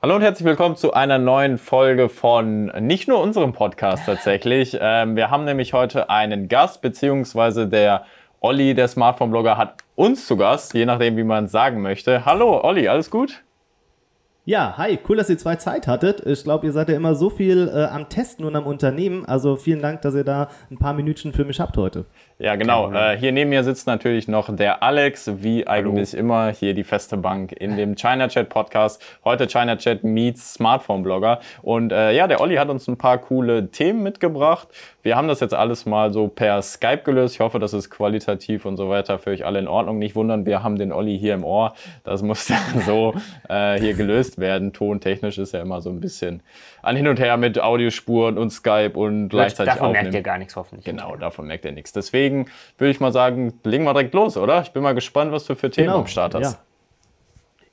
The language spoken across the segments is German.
Hallo und herzlich willkommen zu einer neuen Folge von nicht nur unserem Podcast tatsächlich. Ähm, wir haben nämlich heute einen Gast, beziehungsweise der Olli, der Smartphone-Blogger, hat uns zu Gast, je nachdem, wie man es sagen möchte. Hallo Olli, alles gut? Ja, hi, cool, dass ihr zwei Zeit hattet. Ich glaube, ihr seid ja immer so viel äh, am Testen und am Unternehmen. Also vielen Dank, dass ihr da ein paar Minütchen für mich habt heute. Ja, genau. Äh, hier neben mir sitzt natürlich noch der Alex, wie eigentlich Hallo. immer, hier die feste Bank in dem China Chat Podcast. Heute China Chat meets Smartphone Blogger. Und äh, ja, der Olli hat uns ein paar coole Themen mitgebracht. Wir haben das jetzt alles mal so per Skype gelöst. Ich hoffe, das ist qualitativ und so weiter für euch alle in Ordnung. Nicht wundern, wir haben den Olli hier im Ohr. Das muss dann so äh, hier gelöst werden. Tontechnisch ist ja immer so ein bisschen an hin und her mit Audiospuren und Skype und gleichzeitig Davon aufnehmen. merkt ihr gar nichts hoffentlich. Genau, davon merkt ihr nichts. Deswegen würde ich mal sagen, legen wir direkt los, oder? Ich bin mal gespannt, was du für Themen genau, am Start hast. Ja.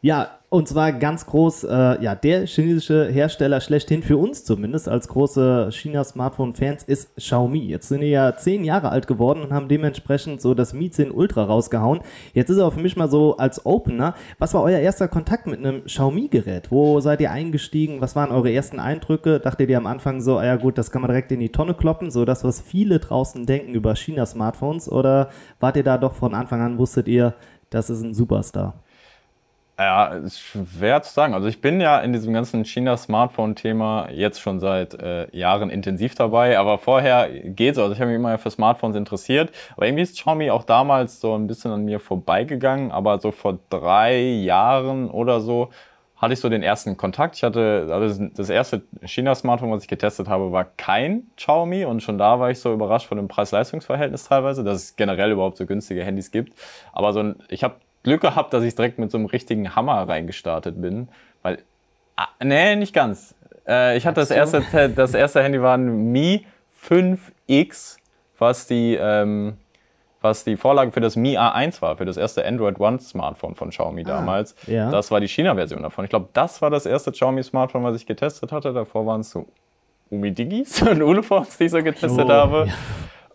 Ja, und zwar ganz groß, äh, ja, der chinesische Hersteller schlechthin für uns zumindest als große China-Smartphone-Fans ist Xiaomi. Jetzt sind die ja zehn Jahre alt geworden und haben dementsprechend so das Mi 10 Ultra rausgehauen. Jetzt ist er für mich mal so als Opener. Was war euer erster Kontakt mit einem Xiaomi-Gerät? Wo seid ihr eingestiegen? Was waren eure ersten Eindrücke? Dachtet ihr am Anfang so, ah ja gut, das kann man direkt in die Tonne kloppen, so das, was viele draußen denken über China-Smartphones? Oder wart ihr da doch von Anfang an, wusstet ihr, das ist ein Superstar? Ja, ist schwer zu sagen. Also ich bin ja in diesem ganzen China-Smartphone-Thema jetzt schon seit äh, Jahren intensiv dabei, aber vorher geht so. Also ich habe mich immer für Smartphones interessiert, aber irgendwie ist Xiaomi auch damals so ein bisschen an mir vorbeigegangen, aber so vor drei Jahren oder so hatte ich so den ersten Kontakt. Ich hatte, also das erste China-Smartphone, was ich getestet habe, war kein Xiaomi und schon da war ich so überrascht von dem Preis-Leistungs-Verhältnis teilweise, dass es generell überhaupt so günstige Handys gibt. Aber so ein, ich habe Glück gehabt, dass ich direkt mit so einem richtigen Hammer reingestartet bin. Weil, ah, nee, nicht ganz. Äh, ich hatte das erste, das erste Handy war ein Mi 5X, was die, ähm, was die Vorlage für das Mi A1 war, für das erste Android One Smartphone von Xiaomi ah, damals. Ja. Das war die China-Version davon. Ich glaube, das war das erste Xiaomi-Smartphone, was ich getestet hatte. Davor waren es so Umidigis und Ulefons, die ich so getestet oh, habe. Ja.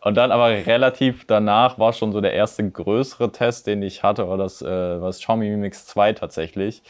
Und dann aber relativ danach war schon so der erste größere Test, den ich hatte, war das, äh, war das Xiaomi Mi Mix 2 tatsächlich.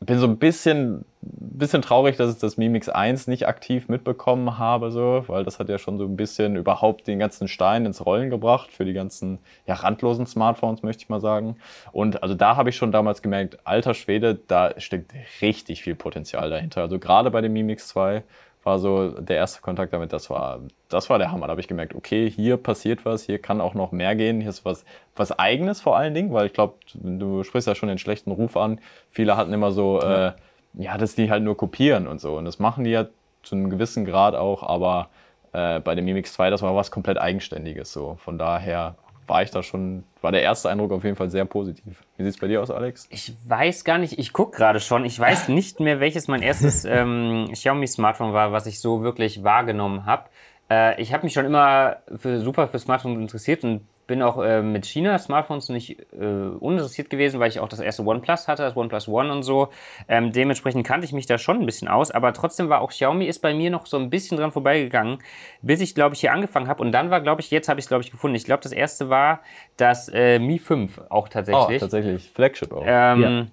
Bin so ein bisschen, bisschen traurig, dass ich das Mi Mix 1 nicht aktiv mitbekommen habe, so, weil das hat ja schon so ein bisschen überhaupt den ganzen Stein ins Rollen gebracht für die ganzen ja, randlosen Smartphones, möchte ich mal sagen. Und also da habe ich schon damals gemerkt, alter Schwede, da steckt richtig viel Potenzial dahinter. Also gerade bei dem Mi Mix 2 war so der erste Kontakt damit, das war, das war der Hammer. Da habe ich gemerkt, okay, hier passiert was, hier kann auch noch mehr gehen, hier ist was, was Eigenes vor allen Dingen, weil ich glaube, du sprichst ja schon den schlechten Ruf an. Viele hatten immer so, ja. Äh, ja, dass die halt nur kopieren und so. Und das machen die ja zu einem gewissen Grad auch, aber äh, bei dem Mimix 2, das war was komplett Eigenständiges. So. Von daher war ich da schon, war der erste Eindruck auf jeden Fall sehr positiv. Wie sieht es bei dir aus, Alex? Ich weiß gar nicht, ich gucke gerade schon, ich weiß nicht mehr, welches mein erstes ähm, Xiaomi-Smartphone war, was ich so wirklich wahrgenommen habe. Äh, ich habe mich schon immer für, super für Smartphones interessiert und bin auch äh, mit China-Smartphones nicht äh, uninteressiert gewesen, weil ich auch das erste OnePlus hatte, das OnePlus One und so. Ähm, dementsprechend kannte ich mich da schon ein bisschen aus, aber trotzdem war auch Xiaomi ist bei mir noch so ein bisschen dran vorbeigegangen, bis ich, glaube ich, hier angefangen habe. Und dann war, glaube ich, jetzt habe ich es, glaube ich, gefunden. Ich glaube, das erste war das äh, Mi 5 auch tatsächlich. Oh, tatsächlich. Flagship auch. Ähm, ja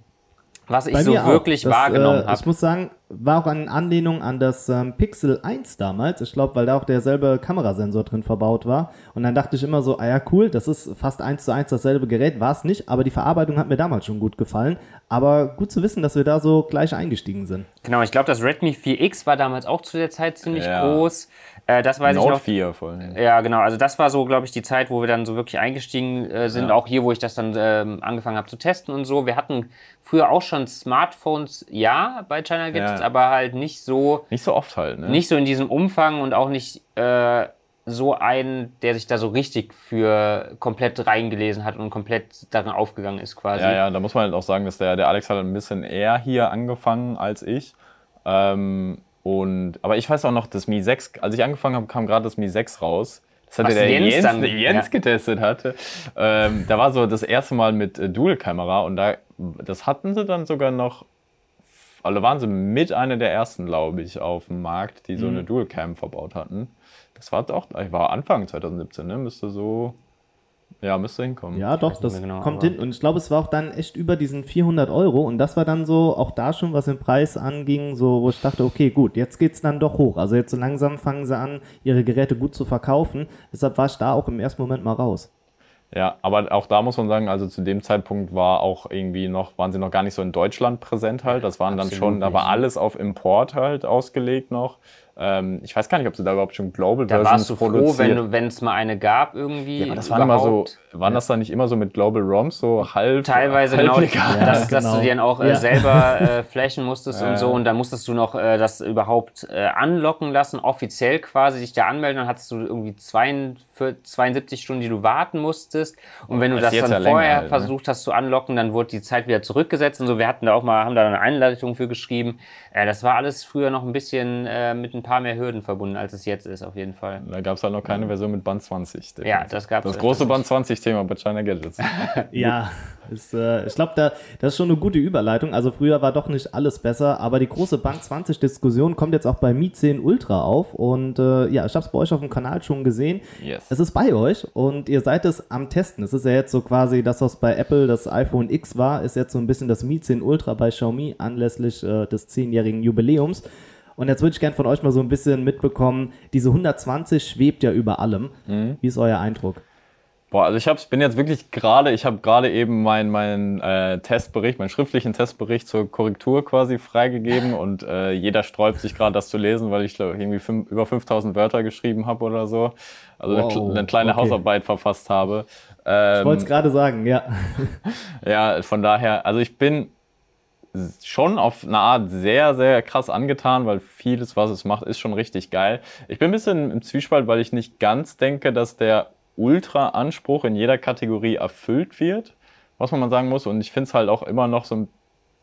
was ich so wirklich das, wahrgenommen äh, habe. Ich muss sagen, war auch eine Anlehnung an das ähm, Pixel 1 damals. Ich glaube, weil da auch derselbe Kamerasensor drin verbaut war. Und dann dachte ich immer so, ah ja, cool, das ist fast eins zu eins dasselbe Gerät. War es nicht, aber die Verarbeitung hat mir damals schon gut gefallen. Aber gut zu wissen, dass wir da so gleich eingestiegen sind. Genau, ich glaube, das Redmi 4X war damals auch zu der Zeit ziemlich ja. groß. Äh, das weiß Note ich noch. 4 voll. Ja, genau. Also das war so, glaube ich, die Zeit, wo wir dann so wirklich eingestiegen äh, sind. Ja. Auch hier, wo ich das dann ähm, angefangen habe zu testen und so. Wir hatten früher auch schon Smartphones, ja, bei China Gadgets, ja. aber halt nicht so. Nicht so oft halt, ne? Nicht so in diesem Umfang und auch nicht äh, so einen, der sich da so richtig für komplett reingelesen hat und komplett darin aufgegangen ist quasi. Ja, ja, da muss man halt auch sagen, dass der, der Alex hat ein bisschen eher hier angefangen als ich. Ähm, und, aber ich weiß auch noch, das Mi 6, als ich angefangen habe, kam gerade das Mi 6 raus. Das hatte der Jens, Jens, dann, Jens ja. getestet hatte. Ähm, da war so das erste Mal mit äh, Dual-Kamera und da, das hatten sie dann sogar noch, also waren sie mit einer der ersten, glaube ich, auf dem Markt, die so mhm. eine Dual-Cam verbaut hatten. Das war doch, ich war Anfang 2017, ne? Müsste so Ja, müsste hinkommen. Ja, doch, nicht das genau, kommt hin. Und ich glaube, es war auch dann echt über diesen 400 Euro. Und das war dann so, auch da schon, was den Preis anging, so, wo ich dachte, okay, gut, jetzt geht's dann doch hoch. Also jetzt so langsam fangen sie an, ihre Geräte gut zu verkaufen. Deshalb war ich da auch im ersten Moment mal raus. Ja, aber auch da muss man sagen, also zu dem Zeitpunkt war auch irgendwie noch, waren sie noch gar nicht so in Deutschland präsent halt. Das waren dann Absolut schon, da war nicht. alles auf Import halt ausgelegt noch. Ähm, ich weiß gar nicht, ob sie da überhaupt schon Global Da Versions warst du froh, produziert. wenn du- wenn es mal eine gab irgendwie. ja, aber das waren immer so, waren das dann nicht immer so mit Global ROMs so halb Teilweise halb genau, legal? Ja, dass, dass genau. du dir dann auch äh, Ja. selber äh, flashen musstest Ja. und so und dann musstest du noch äh, das überhaupt äh, anlocken lassen, offiziell quasi dich da anmelden, dann hattest du irgendwie 42, 72 Stunden, die du warten musstest und wenn du Das das, dann ja vorher halt, ne? versucht hast zu anlocken, dann wurde die Zeit wieder zurückgesetzt und so, wir hatten da auch mal, haben da eine Einleitung für geschrieben, äh, das war alles früher noch ein bisschen äh, mit ein paar mehr Hürden verbunden, als es jetzt ist, auf jeden Fall. Da gab es halt noch keine Version mit Band 20. Ja, das gab's Das öfters große. Band 20-Thema bei China Gadgets. Ja, ist, äh, ich glaube, da, das ist schon eine gute Überleitung. Also früher war doch nicht alles besser, aber die große Bank 20 Diskussion kommt jetzt auch bei Mi 10 Ultra auf und äh, ja, ich habe es bei euch auf dem Kanal schon gesehen. Yes. Es ist bei euch und ihr seid es am Testen. Es ist ja jetzt so quasi das, was bei Apple das iPhone X war, ist jetzt so ein bisschen das Mi 10 Ultra bei Xiaomi anlässlich äh, des 10-jährigen Jubiläums. Und jetzt würde ich gerne von euch mal so ein bisschen mitbekommen, diese 120 schwebt ja über allem. Wie ist euer Eindruck? Boah, also ich hab's, bin jetzt wirklich gerade, ich habe gerade eben meinen mein, äh, Testbericht, meinen schriftlichen Testbericht zur Korrektur quasi freigegeben und äh, jeder sträubt sich gerade das zu lesen, weil ich glaub, irgendwie fünf, über 5000 Wörter geschrieben habe oder so. Also eine, Wow, kle- eine kleine okay. Hausarbeit verfasst habe. Ich wollte Ähm, es gerade sagen, ja. ja, von daher, also ich bin schon auf eine Art sehr, sehr krass angetan, weil vieles, was es macht, ist schon richtig geil. Ich bin ein bisschen im Zwiespalt, weil ich nicht ganz denke, dass der Ultra-Anspruch in jeder Kategorie erfüllt wird, was man mal sagen muss. Und ich finde es halt auch immer noch so ein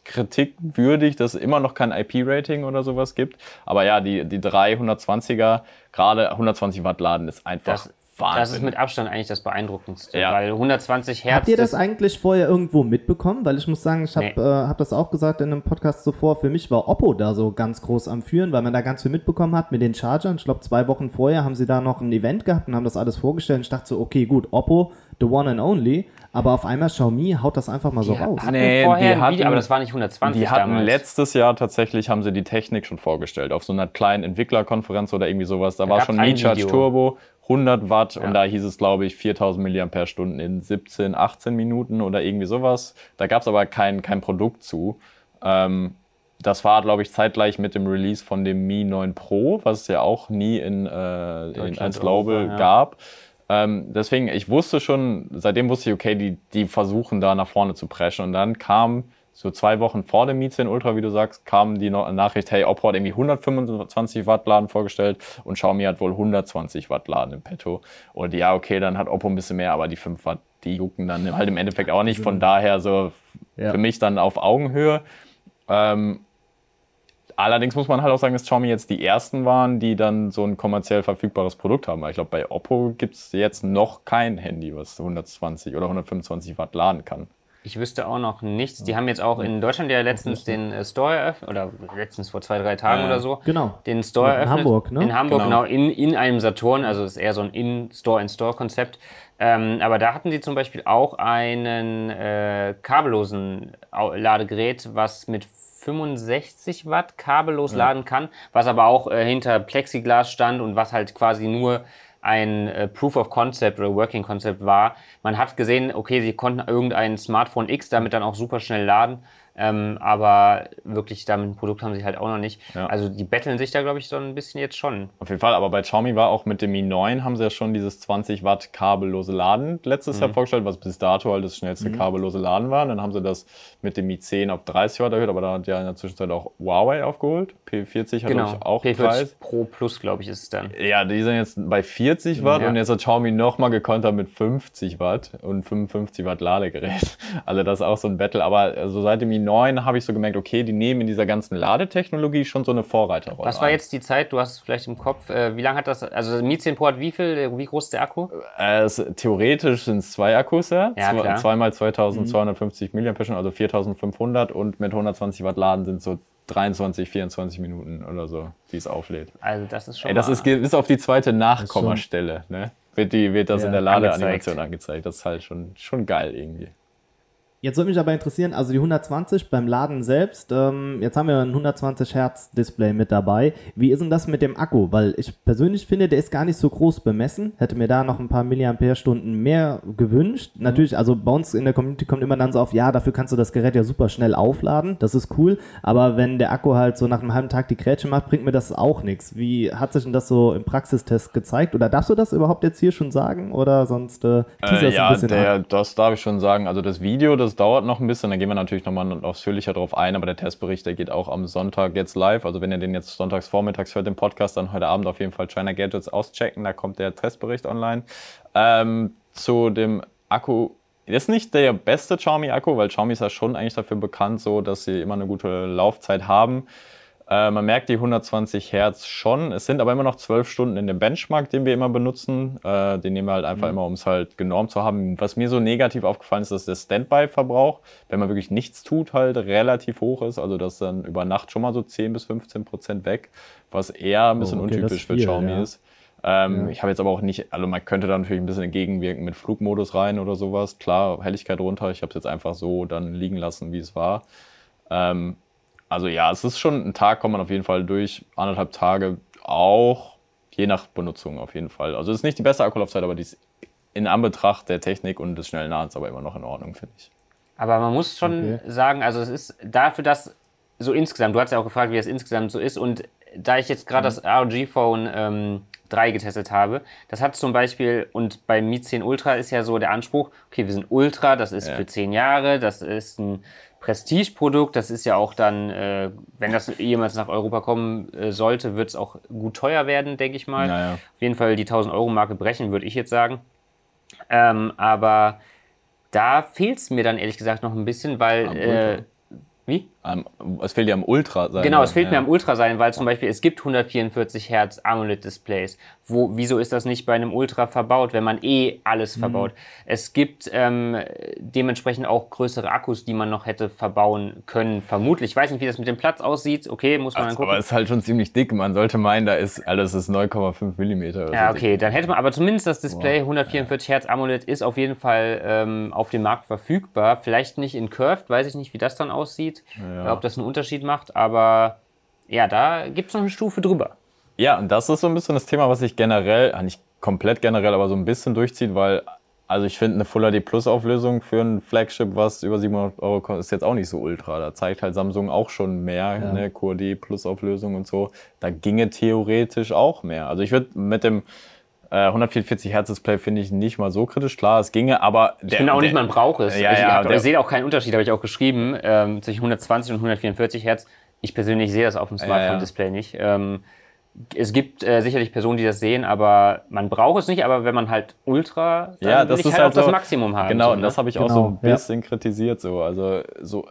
kritikwürdig, dass es immer noch kein IP-Rating oder sowas gibt. Aber ja, die, die 320er, gerade 120 Watt laden ist einfach Das, Wahnsinn. das ist mit Abstand eigentlich das Beeindruckendste, Ja. weil 120 Hertz. Habt ihr das eigentlich vorher irgendwo mitbekommen? Weil ich muss sagen, ich habe Nee. äh, hab das auch gesagt in einem Podcast zuvor. Für mich war Oppo da so ganz groß am Führen, weil man da ganz viel mitbekommen hat mit den Chargern. Ich glaube, zwei Wochen vorher haben sie da noch ein Event gehabt und haben das alles vorgestellt. Und ich dachte so, okay, gut, Oppo, the one and only. Aber auf einmal Xiaomi haut das einfach mal so Die raus. hatten Nee, vorher die ein hatten- Video, aber das war nicht 120 Die hatten damals. letztes Jahr tatsächlich, haben sie die Technik schon vorgestellt, auf so einer kleinen Entwicklerkonferenz oder irgendwie sowas. Da, war gab's schon ein Mi-Charge Video. Turbo, 100 Watt Ja. und da hieß es, glaube ich, 4000 mAh in 17, 18 Minuten oder irgendwie sowas. Da gab es aber kein, kein Produkt zu. Ähm, das war, glaube ich, zeitgleich mit dem Release von dem Mi 9 Pro, was es ja auch nie in, äh, in als Global ja. gab. Ähm, deswegen, ich wusste schon, seitdem wusste ich, okay, die, die versuchen da nach vorne zu preschen. Und dann kam so zwei Wochen vor dem Mi 10 Ultra, wie du sagst, kam die Nachricht, hey, Oppo hat irgendwie 125 Watt Laden vorgestellt und Xiaomi hat wohl 120 Watt Laden im Petto. Und ja, okay, dann hat Oppo ein bisschen mehr, aber die 5 Watt, die jucken dann halt im Endeffekt auch nicht. Von daher so Ja. für mich dann auf Augenhöhe. Ähm, Allerdings muss man halt auch sagen, dass Xiaomi jetzt die ersten waren, die dann so ein kommerziell verfügbares Produkt haben. Weil ich glaube, bei Oppo gibt es jetzt noch kein Handy, was 120 oder 125 Watt laden kann. Ich wüsste auch noch nichts. Die haben jetzt auch in Deutschland ja letztens den äh, Store eröffnet, oder letztens vor zwei, drei Tagen Ja. oder so. Genau. Den Store In eröffnet. Hamburg, ne? In Hamburg, Genau. genau, in, in einem Saturn, also es ist eher so ein In-Store-in-Store-Konzept. Ähm, aber da hatten sie zum Beispiel auch einen äh, kabellosen Ladegerät, was mit 65 Watt kabellos laden kann, was aber auch äh, hinter Plexiglas stand und was halt quasi nur ein äh, Proof of Concept oder Working Concept war. Man hat gesehen, okay, sie konnten irgendein Smartphone X damit dann auch super schnell laden, ähm, aber wirklich damit ein Produkt haben sie halt auch noch nicht. Ja. Also die betteln sich da, glaube ich, so ein bisschen jetzt schon. Auf jeden Fall, aber bei Xiaomi war auch mit dem Mi 9 haben sie ja schon dieses 20 Watt kabellose Laden letztes Jahr vorgestellt, was bis dato halt das schnellste kabellose Laden war. Und dann haben sie das mit dem Mi 10 auf 30 Watt erhöht, aber da hat ja in der Zwischenzeit auch Huawei aufgeholt. P40 hat Genau. auch P40 Preis. Pro Plus, glaube ich, ist es dann. Ja, die sind jetzt bei 40 Watt Ja. und jetzt hat Xiaomi nochmal gekontert mit 50 Watt und 55 Watt Ladegerät. Also das ist auch so ein Battle. Aber also seit dem i9 habe ich so gemerkt, okay, die nehmen in dieser ganzen Ladetechnologie schon so eine Vorreiterrolle. Was war ein. jetzt die Zeit? Du hast vielleicht im Kopf. Äh, wie lange hat das? Also Mi 10 Pro hat wie viel? Wie groß ist der Akku? Äh, es, theoretisch sind es zwei Akkus, ja. Ja, Zwei- klar. Zweimal 2250 mAh, also 4500 und mit 120 Watt Laden sind so 23, 24 Minuten oder so, wie es auflädt. Also das ist schon. Ey, das ist bis auf die zweite Nachkommastelle, ne? wird, die, wird das ja, in der Ladeanimation angezeigt. angezeigt. Das ist halt schon, schon geil irgendwie. Jetzt würde mich aber interessieren, also die 120 beim Laden selbst, ähm, jetzt haben wir ein 120 Hertz Display mit dabei. Wie ist denn das mit dem Akku? Weil ich persönlich finde, der ist gar nicht so groß bemessen. Hätte mir da noch ein paar Milliampere-Stunden mehr gewünscht. Mhm. Natürlich, also bei uns in der Community kommt immer dann so auf, ja, dafür kannst du das Gerät ja super schnell aufladen. Das ist cool. Aber wenn der Akku halt so nach einem halben Tag die Grätsche macht, bringt mir das auch nichts. Wie hat sich denn das so im Praxistest gezeigt? Oder darfst du das überhaupt jetzt hier schon sagen? Oder sonst äh, äh, ja, ein bisschen der, das darf ich schon sagen. Also das Video, das das dauert noch ein bisschen, da gehen wir natürlich nochmal ausführlicher drauf ein, aber der Testbericht, der geht auch am Sonntag jetzt live. Also wenn ihr den jetzt sonntags vormittags hört, den Podcast, dann heute Abend auf jeden Fall China Gadgets auschecken, da kommt der Testbericht online. Ähm, zu dem Akku, das ist nicht der beste Xiaomi-Akku, weil Xiaomi ist ja schon eigentlich dafür bekannt, so dass sie immer eine gute Laufzeit haben. Äh, man merkt die 120 Hertz schon. Es sind aber immer noch 12 Stunden in dem Benchmark, den wir immer benutzen. Äh, den nehmen wir halt einfach mhm. immer, um es halt genormt zu haben. Was mir so negativ aufgefallen ist, dass der Standby-Verbrauch, wenn man wirklich nichts tut, halt relativ hoch ist. Also das dann über Nacht schon mal so 10 bis 15 Prozent weg, was eher ein bisschen oh, okay, untypisch viel, für Xiaomi ja. ist. Ähm, ja. Ich habe jetzt aber auch nicht, also man könnte da natürlich ein bisschen entgegenwirken mit Flugmodus rein oder sowas. Klar, Helligkeit runter. Ich habe es jetzt einfach so dann liegen lassen, wie es war. Ähm, also ja, es ist schon ein Tag, kommt man auf jeden Fall durch. Anderthalb Tage auch, je nach Benutzung auf jeden Fall. Also es ist nicht die beste Akkulaufzeit, aber die ist in Anbetracht der Technik und des schnellen Ladens aber immer noch in Ordnung, finde ich. Aber man muss schon okay. sagen, also es ist dafür, dass so insgesamt, du hast ja auch gefragt, wie das insgesamt so ist und da ich jetzt gerade mhm. das ROG Phone ähm, 3 getestet habe, das hat zum Beispiel, und beim Mi 10 Ultra ist ja so der Anspruch, okay, wir sind Ultra, das ist ja. für 10 Jahre, das ist ein Prestigeprodukt. Das ist ja auch dann, äh, wenn das jemals nach Europa kommen äh, sollte, wird es auch gut teuer werden, denke ich mal. Naja. Auf jeden Fall die 1000-Euro-Marke brechen, würde ich jetzt sagen. Ähm, aber da fehlt es mir dann ehrlich gesagt noch ein bisschen, weil wie? Es fehlt ja am Ultra sein. Genau, es fehlt ja. mir am Ultra sein, weil zum Beispiel es gibt 144 Hertz AMOLED-Displays. Wo, wieso ist das nicht bei einem Ultra verbaut, wenn man eh alles mhm. verbaut? Es gibt ähm, dementsprechend auch größere Akkus, die man noch hätte verbauen können, vermutlich. Ich weiß nicht, wie das mit dem Platz aussieht. Okay, muss man also, dann gucken. Aber es ist halt schon ziemlich dick. Man sollte meinen, da ist alles ist 9,5 Millimeter. Ja, okay, dick. dann hätte man, aber zumindest das Display Boah. 144 Hertz AMOLED ist auf jeden Fall ähm, auf dem Markt verfügbar. Vielleicht nicht in Curved, weiß ich nicht, wie das dann aussieht. Ja. Ob das einen Unterschied macht, aber ja, da gibt es noch eine Stufe drüber. Ja, und das ist so ein bisschen das Thema, was sich generell, nicht komplett generell, aber so ein bisschen durchzieht, weil, also ich finde, eine Full HD Plus Auflösung für ein Flagship, was über 700 Euro kostet, ist jetzt auch nicht so ultra. Da zeigt halt Samsung auch schon mehr, ja. ne, QHD Plus Auflösung und so. Da ginge theoretisch auch mehr. Also ich würde mit dem 144 äh, Hertz Display finde ich nicht mal so kritisch. Klar, es ginge, aber. Der, ich finde auch nicht, man braucht es. Ja, ich, ja, ich sehe auch keinen Unterschied, habe ich auch geschrieben, ähm, zwischen 120 und 144 Hertz. Ich persönlich sehe das auf dem Smartphone-Display nicht. Ähm, es gibt äh, sicherlich Personen, die das sehen, aber man braucht es nicht. Aber wenn man halt Ultra, dann ja, das will ich ist halt, halt auch so, das Maximum haben. Genau, so, und das ne? habe ich genau, auch so ein bisschen ja. kritisiert. So. Also so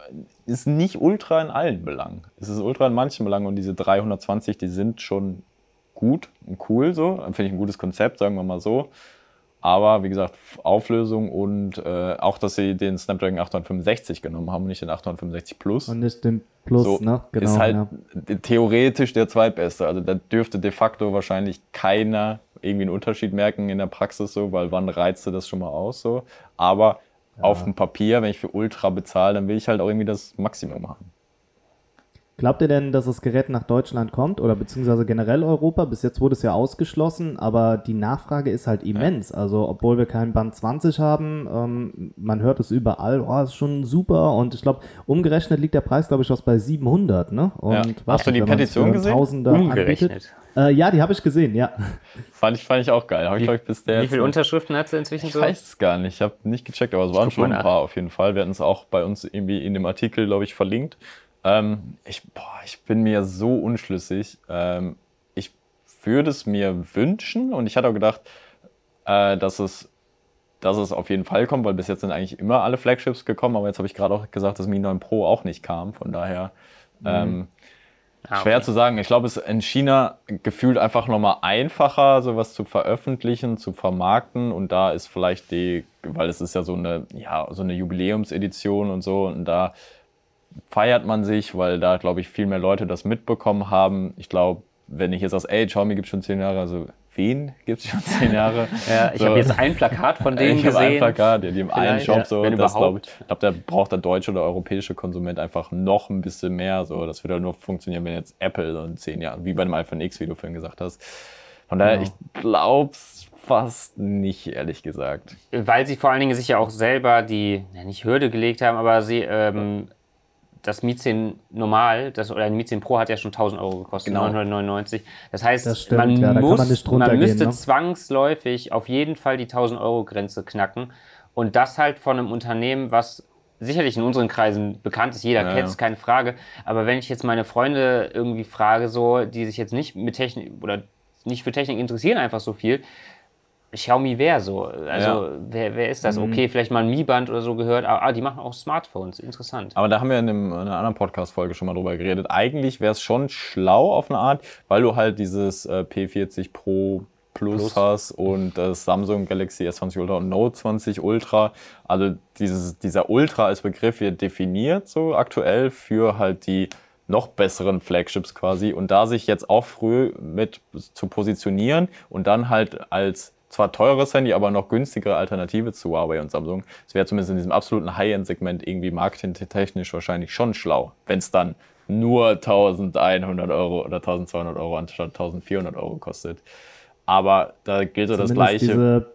ist nicht Ultra in allen Belangen. Es ist Ultra in manchen Belangen und diese 320, die sind schon gut und cool so. Finde ich ein gutes Konzept, sagen wir mal so. Aber wie gesagt, Auflösung und äh, auch, dass sie den Snapdragon 865 genommen haben und nicht den 865 Plus. Und nicht den Plus, so, ne? Genau, ist halt ja. theoretisch der zweitbeste. Also da dürfte de facto wahrscheinlich keiner irgendwie einen Unterschied merken in der Praxis so, weil wann reizt du das schon mal aus so. Aber ja. auf dem Papier, wenn ich für Ultra bezahle, dann will ich halt auch irgendwie das Maximum haben. Glaubt ihr denn, dass das Gerät nach Deutschland kommt oder beziehungsweise generell Europa? Bis jetzt wurde es ja ausgeschlossen, aber die Nachfrage ist halt immens. Ja. Also, obwohl wir keinen Band 20 haben, ähm, man hört es überall, oh, ist schon super. Und ich glaube, umgerechnet liegt der Preis, glaube ich, was bei 700. Ne? Und ja. was, Hast du die Petition gesehen? Tausender umgerechnet. Äh, ja, die habe ich gesehen, ja. Fand ich, fand ich auch geil. Wie, ich, bis der wie viele Unterschriften hat sie inzwischen ich so? Ich weiß es gar nicht. Ich habe nicht gecheckt, aber es waren schon ein paar auf jeden Fall. Wir hatten es auch bei uns irgendwie in dem Artikel, glaube ich, verlinkt. Ähm, ich, boah, ich bin mir so unschlüssig. Ähm, ich würde es mir wünschen und ich hatte auch gedacht, äh, dass, es, dass es auf jeden Fall kommt, weil bis jetzt sind eigentlich immer alle Flagships gekommen, aber jetzt habe ich gerade auch gesagt, dass Mi 9 Pro auch nicht kam. Von daher mhm. ähm, ah, schwer zu sagen. Ich glaube, es ist in China gefühlt einfach nochmal einfacher, sowas zu veröffentlichen, zu vermarkten und da ist vielleicht die, weil es ist ja so eine, ja, so eine Jubiläumsedition und so und da feiert man sich, weil da, glaube ich, viel mehr Leute das mitbekommen haben. Ich glaube, wenn ich jetzt aus, ey, Xiaomi gibt schon zehn Jahre, also wen gibt es schon zehn Jahre? ja, ich so. habe jetzt ein Plakat von denen ich gesehen. ein Plakat, ja, die im einen Shop ja, so. Wenn das überhaupt. Glaub, ich glaube, da braucht der deutsche oder europäische Konsument einfach noch ein bisschen mehr. So, das würde halt nur funktionieren, wenn jetzt Apple so in zehn Jahren, wie bei dem iPhone X, wie du vorhin gesagt hast. Von daher, Genau. ich glaube es fast nicht, ehrlich gesagt. Weil sie vor allen Dingen sich ja auch selber die, ja, nicht Hürde gelegt haben, aber sie, ähm, das Mi 10 Normal, das, oder ein Mi 10 Pro hat ja schon 1000 Euro gekostet, Genau. 999. Das heißt, Das stimmt, man, ja, da muss, man drunter man gehen, müsste ne? zwangsläufig auf jeden Fall die 1000 Euro Grenze knacken. Und das halt von einem Unternehmen, was sicherlich in unseren Kreisen bekannt ist, jeder Ja, kennt es, ja. keine Frage. Aber wenn ich jetzt meine Freunde irgendwie frage, so, die sich jetzt nicht mit Technik oder nicht für Technik interessieren, einfach so viel, Xiaomi wer so? Also, Ja. wer, wer ist Mhm. das? Okay, vielleicht mal ein Mi-Band oder so gehört. Ah, ah, die machen auch Smartphones. Interessant. Aber da haben wir in, einem, in einer anderen Podcast-Folge schon mal drüber geredet. Eigentlich wäre es schon schlau auf eine Art, weil du halt dieses äh, P40 Pro Plus, Plus. hast und das Samsung Galaxy S20 Ultra und Note 20 Ultra. Also dieses, dieser Ultra als Begriff wird definiert so aktuell für halt die noch besseren Flagships quasi und da sich jetzt auch früh mit zu positionieren und dann halt als zwar teures Handy, aber noch günstigere Alternative zu Huawei und Samsung. Das wäre zumindest in diesem absoluten High-End-Segment irgendwie marketingtechnisch wahrscheinlich schon schlau, wenn es dann nur 1100 Euro oder 1200 Euro anstatt 1400 Euro kostet. Aber da gilt so das Gleiche. diese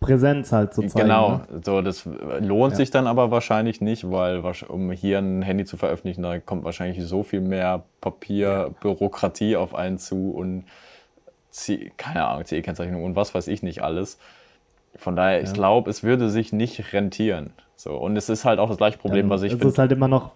Präsenz halt zu zeigen. Genau, Ne? so das lohnt Ja. sich dann aber wahrscheinlich nicht, weil um hier ein Handy zu veröffentlichen, da kommt wahrscheinlich so viel mehr Papier, Bürokratie auf einen zu und C keine Ahnung, CE-Kennzeichnung und was weiß ich nicht alles. Von daher, ich Ja. glaube, es würde sich nicht rentieren. So, und es ist halt auch das gleiche Problem, Dann was ich ist finde. es halt immer noch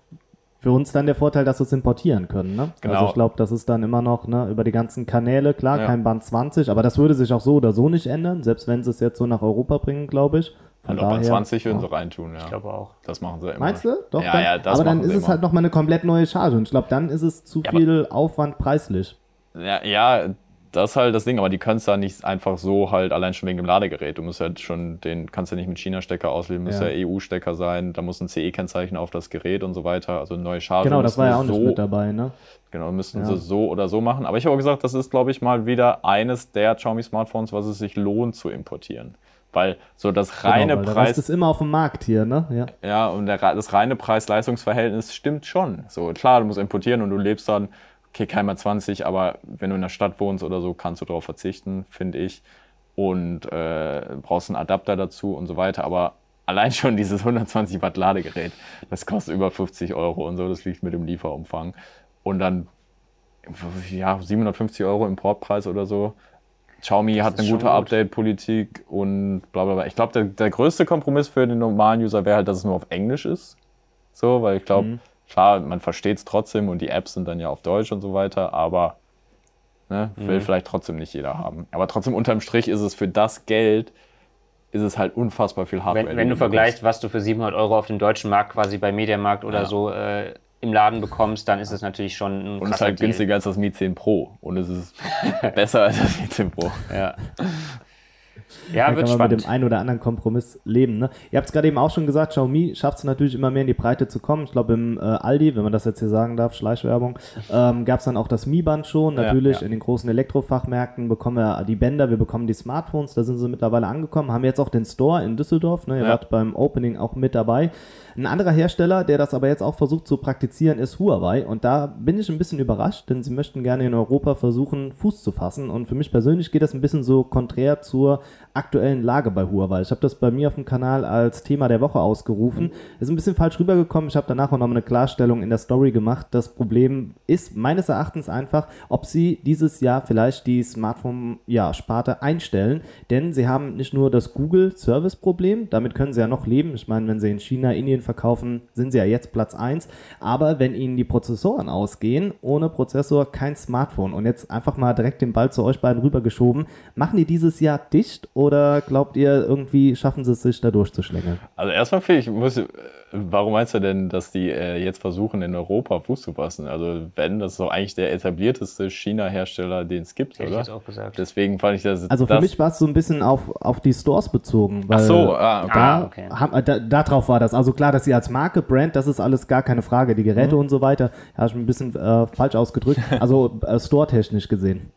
für uns dann der Vorteil, dass wir es importieren können. Ne? Genau. Also ich glaube, das ist dann immer noch ne, über die ganzen Kanäle, klar, Ja. kein Band 20, aber das würde sich auch so oder so nicht ändern, selbst wenn sie es jetzt so nach Europa bringen, glaube ich. Von Und auch bei daher- 20 würden sie reintun, ja. Ich glaube auch. das machen sie immer. Meinst du? Doch, Ja, dann, ja, das aber dann ist es immer. halt nochmal eine komplett neue Charge und ich glaube, dann ist es zu Ja, aber- viel Aufwand preislich. Ja, ja, das ist halt das Ding, aber die können es da nicht einfach so halt allein schon wegen dem Ladegerät. Du musst halt schon den, kannst ja nicht mit China-Stecker auslesen, muss Ja. ja, EU-Stecker sein, da muss ein CE-Kennzeichen auf das Gerät und so weiter, also eine neue Charge. Genau, das müssen war ja auch nicht so, mit dabei, ne? Genau, müssten Ja. sie so oder so machen. Aber ich habe auch gesagt, das ist, glaube ich, mal wieder eines der Xiaomi-Smartphones, was es sich lohnt zu importieren. Weil so das reine genau, der Rest Preis, ist immer auf dem Markt hier, ne? Ja. ja, und der, das reine Preis-Leistungs-Verhältnis stimmt schon. So, klar, du musst importieren und du lebst dann, okay, keinmal 20, aber wenn du in der Stadt wohnst oder so, kannst du darauf verzichten, finde ich. Und äh, brauchst einen Adapter dazu und so weiter. Aber allein schon dieses 120 Watt Ladegerät, das kostet über 50 Euro und so, das liegt mit dem Lieferumfang. Und dann, ja, 750 Euro Importpreis oder so. Xiaomi hat ist eine gute gut. Update-Politik und bla bla bla. Ich glaube, der, der größte Kompromiss für den normalen User wäre halt, dass es nur auf Englisch ist. So, weil ich glaube, Mhm. Klar, man versteht es trotzdem und die Apps sind dann ja auf Deutsch und so weiter, aber ne, will Mhm. vielleicht trotzdem nicht jeder haben. Aber trotzdem unterm Strich ist es für das Geld, ist es halt unfassbar viel Hardware. Wenn, wenn du vergleichst, was du für 700 Euro auf dem deutschen Markt quasi bei Mediamarkt oder Ja. so äh, im Laden bekommst, dann ist es natürlich schon ein Und es ist halt Deal. günstiger als das Mi 10 Pro. Und es ist besser als das Mi 10 Pro. Ja, Da ja kann wird man mit dem spannend. einen oder anderen Kompromiss leben. Ne? Ihr habt es gerade eben auch schon gesagt, Xiaomi schafft es natürlich immer mehr in die Breite zu kommen. Ich glaube, im äh, Aldi, wenn man das jetzt hier sagen darf, Schleichwerbung, ähm, gab es dann auch das Mi-Band schon. Ja, Natürlich ja. in den großen Elektrofachmärkten bekommen wir die Bänder, wir bekommen die Smartphones, da sind sie mittlerweile angekommen. Haben jetzt auch den Store in Düsseldorf. Ne? Ihr Ja. wart beim Opening auch mit dabei. Ein anderer Hersteller, der das aber jetzt auch versucht zu praktizieren, ist Huawei. Und da bin ich ein bisschen überrascht, denn sie möchten gerne in Europa versuchen, Fuß zu fassen. Und für mich persönlich geht das ein bisschen so konträr zur aktuellen Lage bei Huawei. Ich habe das bei mir auf dem Kanal als Thema der Woche ausgerufen. Ist ein bisschen falsch rübergekommen. Ich habe danach auch noch eine Klarstellung in der Story gemacht. Das Problem ist meines Erachtens einfach, ob sie dieses Jahr vielleicht die Smartphone-Sparte einstellen. Denn sie haben nicht nur das Google-Service-Problem, damit können sie ja noch leben. Ich meine, wenn sie in China, Indien verkaufen, sind sie ja jetzt Platz 1. Aber wenn ihnen die Prozessoren ausgehen, ohne Prozessor kein Smartphone. Und jetzt einfach mal direkt den Ball zu euch beiden rübergeschoben. Machen die dieses Jahr dicht oder glaubt ihr, irgendwie schaffen sie es sich da durchzuschlängeln? Also erstmal finde ich, muss, warum meinst du denn, dass die äh, jetzt versuchen, in Europa Fuß zu fassen? Also wenn, das ist doch eigentlich der etablierteste China-Hersteller, den es gibt, Hätte ich oder? jetzt auch gesagt. Deswegen fand ich das. Also für das, mich war es so ein bisschen auf, auf die Stores bezogen. Weil Ach so, ah, okay. Da, Ah, okay. haben, äh, da, darauf war das. Also klar, dass sie als Marke, Brand, das ist alles gar keine Frage. Die Mhm. Geräte und so weiter, habe ich ein bisschen äh, falsch ausgedrückt. Also äh, store-technisch gesehen.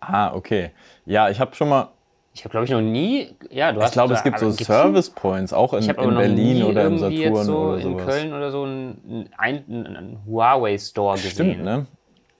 Ah, okay. Ja, ich habe schon mal. Ich habe, glaube ich, noch nie. Ja, du ich hast glaube, es gibt so Service Points, auch in, Ich habe in Berlin oder im Saturn jetzt so oder in sowas. Köln oder so einen, einen, einen Huawei-Store gesehen. Stimmt, ne?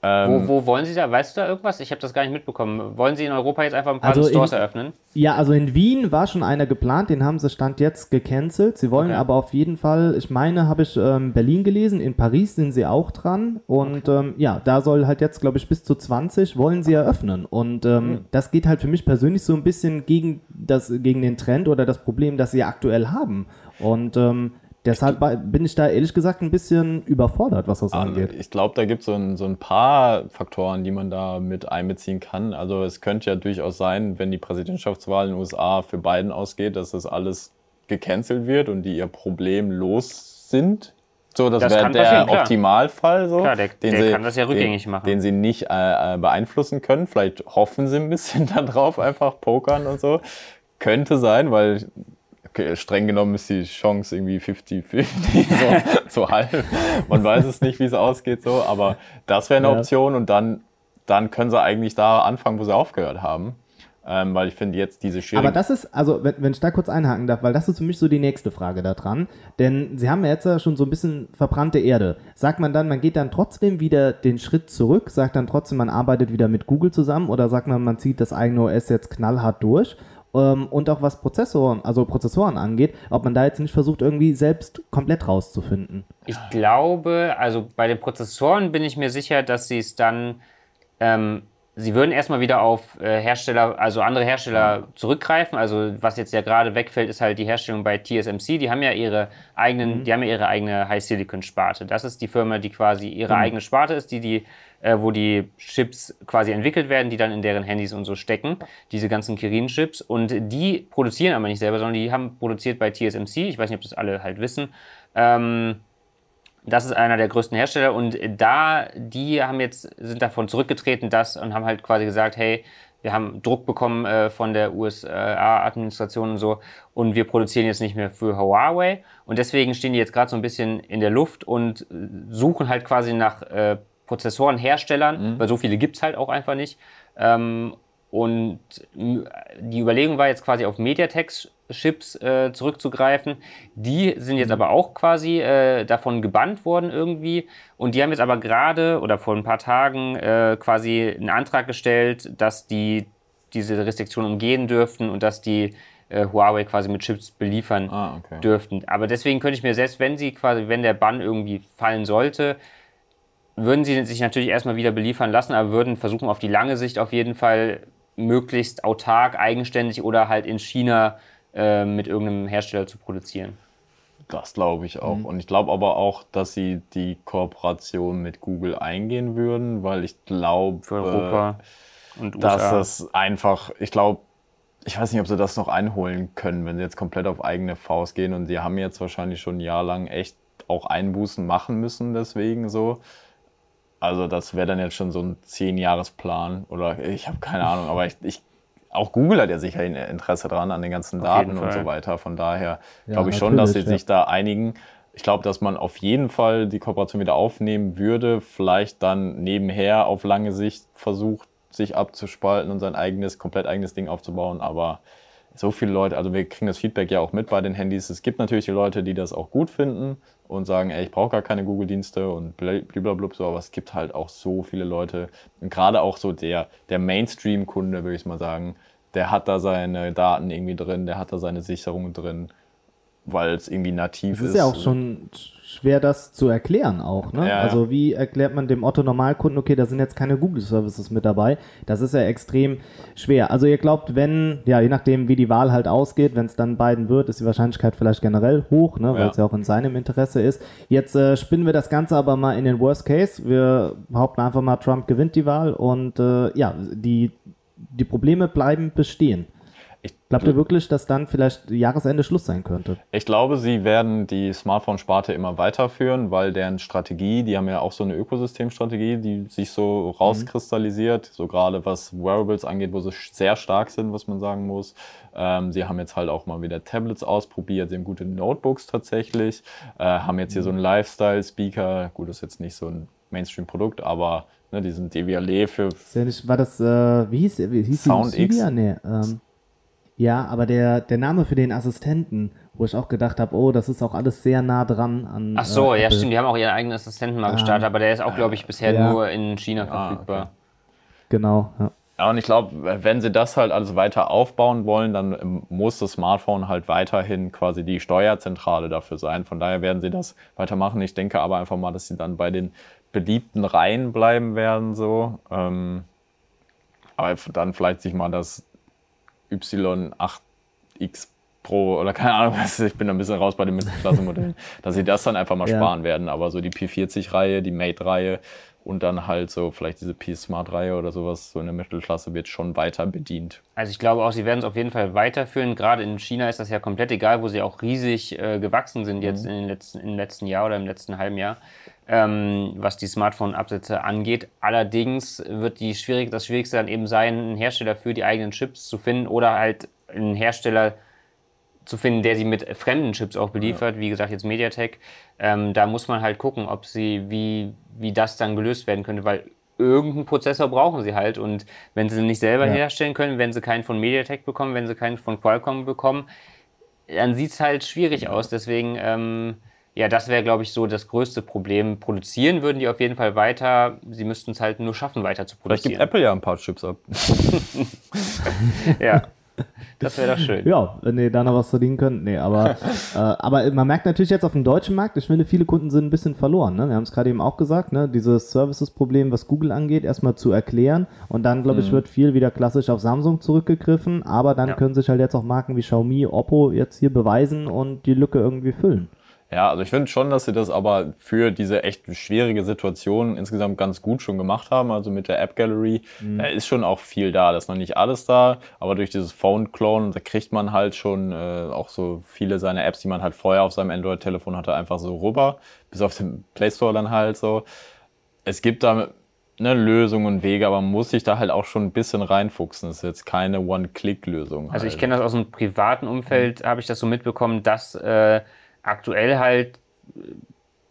Ähm, Wo, wo wollen Sie da? Weißt du da irgendwas? Ich habe das gar nicht mitbekommen. Wollen Sie in Europa jetzt einfach ein paar Also in- Stores eröffnen? Ja, also in Wien war schon einer geplant, den haben sie Stand jetzt gecancelt. Sie wollen Okay. aber auf jeden Fall, ich meine, habe ich ähm, Berlin gelesen, in Paris sind sie auch dran. Und ähm, ja, da soll halt jetzt, glaube ich, bis zu 20 wollen sie eröffnen. Und ähm, Hm. das geht halt für mich persönlich so ein bisschen gegen, das, gegen den Trend oder das Problem, das sie aktuell haben. Und ähm, deshalb bin ich da ehrlich gesagt ein bisschen überfordert, was das Also angeht. ich glaube, da gibt es so ein, so ein paar Faktoren, die man da mit einbeziehen kann. Also es könnte ja durchaus sein, wenn die Präsidentschaftswahl in den USA für Biden ausgeht, dass das alles gecancelt wird und die ihr Problem los sind. So, das, Das wäre der. Optimalfall. So, Klar, der- der kann das ja rückgängig den, machen. Den sie nicht äh, äh, beeinflussen können. Vielleicht hoffen sie ein bisschen darauf, einfach pokern und so. Könnte sein, weil okay, streng genommen ist die Chance irgendwie 50-50, so, so halb. Man weiß es nicht, wie es ausgeht, so, aber das wäre eine Ja. Option und dann, dann können sie eigentlich da anfangen, wo sie aufgehört haben. Ähm, weil ich finde jetzt diese schwierige. Aber das ist, also wenn, wenn ich da kurz einhaken darf, weil das ist für mich so die nächste Frage da dran. Denn Sie haben ja jetzt ja schon so ein bisschen verbrannte Erde. Sagt man dann, man geht dann trotzdem wieder den Schritt zurück, sagt dann trotzdem, man arbeitet wieder mit Google zusammen oder sagt man, man zieht das eigene OS jetzt knallhart durch? Ähm, und auch was Prozessoren, also Prozessoren angeht, ob man da jetzt nicht versucht, irgendwie selbst komplett rauszufinden. Ich glaube, also bei den Prozessoren bin ich mir sicher, dass sie es dann, ähm, sie würden erstmal wieder auf äh, Hersteller, also andere Hersteller zurückgreifen. Also was jetzt ja gerade wegfällt, ist halt die Herstellung bei TSMC. Die haben ja ihre eigenen, die haben ja ihre eigene High Silicon Sparte. Das ist die Firma, die quasi ihre eigene Sparte ist, die die äh, wo die Chips quasi entwickelt werden, die dann in deren Handys und so stecken, diese ganzen Kirin-Chips. Und die produzieren aber nicht selber, sondern die haben produziert bei TSMC. Ich weiß nicht, ob das alle halt wissen. Ähm, das ist einer der größten Hersteller und da, die haben jetzt, sind davon zurückgetreten, das und haben halt quasi gesagt, hey, wir haben Druck bekommen äh, von der USA-Administration und so und wir produzieren jetzt nicht mehr für Huawei und deswegen stehen die jetzt gerade so ein bisschen in der Luft und äh, suchen halt quasi nach äh, Prozessorenherstellern, weil so viele gibt es halt auch einfach nicht. Ähm, und m- die Überlegung war jetzt quasi auf MediaTek-Chips äh, zurückzugreifen. Die sind jetzt aber auch quasi äh, davon gebannt worden irgendwie. Und die haben jetzt aber gerade oder vor ein paar Tagen äh, quasi einen Antrag gestellt, dass die diese Restriktion umgehen dürften und dass die äh, Huawei quasi mit Chips beliefern Ah, okay. dürften. Aber deswegen könnte ich mir selbst, wenn sie quasi, wenn der Bann irgendwie fallen sollte, würden sie sich natürlich erstmal wieder beliefern lassen, aber würden versuchen, auf die lange Sicht auf jeden Fall möglichst autark, eigenständig oder halt in China äh, mit irgendeinem Hersteller zu produzieren. Das glaube ich Mhm. auch. Und ich glaube aber auch, dass sie die Kooperation mit Google eingehen würden, weil ich glaube, Für Europa und dass das einfach, ich glaube, ich weiß nicht, ob sie das noch einholen können, wenn sie jetzt komplett auf eigene Faust gehen. Und sie haben jetzt wahrscheinlich schon ein Jahr lang echt auch Einbußen machen müssen, deswegen so. Also das wäre dann jetzt schon so ein Zehn-Jahres-Plan oder ich habe keine Ahnung, aber ich, ich, auch Google hat ja sicher ein Interesse dran an den ganzen Auf Daten und so weiter. Von daher Ja, glaube ich schon, dass sie ja. sich da einigen. Ich glaube, dass man auf jeden Fall die Kooperation wieder aufnehmen würde, vielleicht dann nebenher auf lange Sicht versucht, sich abzuspalten und sein eigenes, komplett eigenes Ding aufzubauen. Aber so viele Leute, also wir kriegen das Feedback ja auch mit bei den Handys. Es gibt natürlich die Leute, die das auch gut finden und sagen, ey, ich brauche gar keine Google-Dienste und blablabla, so, aber es gibt halt auch so viele Leute und gerade auch so der, der Mainstream-Kunde, würde ich mal sagen, der hat da seine Daten irgendwie drin, der hat da seine Sicherungen drin, weil es irgendwie nativ Es ist. ist ja auch schon schwer, das zu erklären auch. Ne? Ja. Also wie erklärt man dem Otto-Normalkunden, okay, da sind jetzt keine Google-Services mit dabei. Das ist ja extrem schwer. Also ihr glaubt, wenn, ja, je nachdem, wie die Wahl halt ausgeht, wenn es dann Biden wird, ist die Wahrscheinlichkeit vielleicht generell hoch, ne? weil Ja. es ja auch in seinem Interesse ist. Jetzt äh, spinnen wir das Ganze aber mal in den Worst Case. Wir behaupten einfach mal, Trump gewinnt die Wahl und äh, ja, die, die Probleme bleiben bestehen. Ich, Glaubt ihr wirklich, dass dann vielleicht Jahresende Schluss sein könnte? Ich glaube, sie werden die Smartphone-Sparte immer weiterführen, weil deren Strategie, die haben ja auch so eine Ökosystemstrategie, die sich so rauskristallisiert, so gerade was Wearables angeht, wo sie sehr stark sind, was man sagen muss. Ähm, sie haben jetzt halt auch mal wieder Tablets ausprobiert, sie haben gute Notebooks tatsächlich, äh, haben jetzt hier so einen Lifestyle-Speaker, gut, ist jetzt nicht so ein Mainstream-Produkt, aber ne, diesen Devialet für. Ist ja nicht, war das, äh, wie hieß, wie hieß Sound? X? Nee, ähm, ja, aber der, der Name für den Assistenten, wo ich auch gedacht habe, oh, das ist auch alles sehr nah dran an. Ach so, äh, ja stimmt, die haben auch ihren eigenen Assistenten mal gestartet, aber der ist auch, glaube ich, bisher ja. nur in China Ah, verfügbar. okay. Genau, ja. Ja, und ich glaube, wenn sie das halt alles weiter aufbauen wollen, dann ähm, muss das Smartphone halt weiterhin quasi die Steuerzentrale dafür sein. Von daher werden sie das weitermachen. Ich denke aber einfach mal, dass sie dann bei den beliebten Reihen bleiben werden, so. Ähm, aber dann vielleicht sich mal das Y8X Pro oder keine Ahnung, was, ich bin da ein bisschen raus bei den Mittelklasse-Modellen, dass sie das dann einfach mal Ja. sparen werden. Aber so die P40-Reihe, die Mate-Reihe und dann halt so vielleicht diese P-Smart-Reihe oder sowas, so in der Mittelklasse wird schon weiter bedient. Also ich glaube auch, sie werden es auf jeden Fall weiterführen. Gerade in China ist das ja komplett egal, wo sie auch riesig äh, gewachsen sind jetzt in den letzten, im letzten Jahr oder im letzten halben Jahr, ähm, was die Smartphone-Absätze angeht. Allerdings wird die schwierig, das Schwierigste dann eben sein, einen Hersteller für die eigenen Chips zu finden oder halt einen Hersteller zu finden, der sie mit fremden Chips auch beliefert, wie gesagt jetzt MediaTek. Ähm, da muss man halt gucken, ob sie, wie, wie das dann gelöst werden könnte, weil irgendeinen Prozessor brauchen sie halt und wenn sie ihn nicht selber Ja. herstellen können, wenn sie keinen von MediaTek bekommen, wenn sie keinen von Qualcomm bekommen, dann sieht es halt schwierig aus. Deswegen, ähm, ja, das wäre, glaube ich, so das größte Problem. Produzieren würden die auf jeden Fall weiter. Sie müssten es halt nur schaffen, weiter zu Vielleicht gibt produzieren. Apple ja ein paar Chips ab. Ja, das wäre doch schön. Ja, wenn ihr da noch was verdienen könnt. Nee, aber, äh, aber man merkt natürlich jetzt auf dem deutschen Markt, ich finde, viele Kunden sind ein bisschen verloren. Ne? Wir haben es gerade eben auch gesagt, ne? dieses Services-Problem, was Google angeht, erstmal zu erklären. Und dann, glaube ich, wird viel wieder klassisch auf Samsung zurückgegriffen. Aber dann Ja. können sich halt jetzt auch Marken wie Xiaomi, Oppo jetzt hier beweisen und die Lücke irgendwie füllen. Ja, also ich finde schon, dass sie das aber für diese echt schwierige Situation insgesamt ganz gut schon gemacht haben. Also mit der App Gallery, da ist schon auch viel da. Da ist noch nicht alles da, aber durch dieses Phone Clone, da kriegt man halt schon äh, auch so viele seiner Apps, die man halt vorher auf seinem Android-Telefon hatte, einfach so rüber. Bis auf den Play Store dann halt so. Es gibt da eine Lösung und Wege, aber man muss sich da halt auch schon ein bisschen reinfuchsen. Das ist jetzt keine One-Click-Lösung. Also ich halt. kenne das aus dem privaten Umfeld, habe ich das so mitbekommen, dass äh, aktuell halt äh,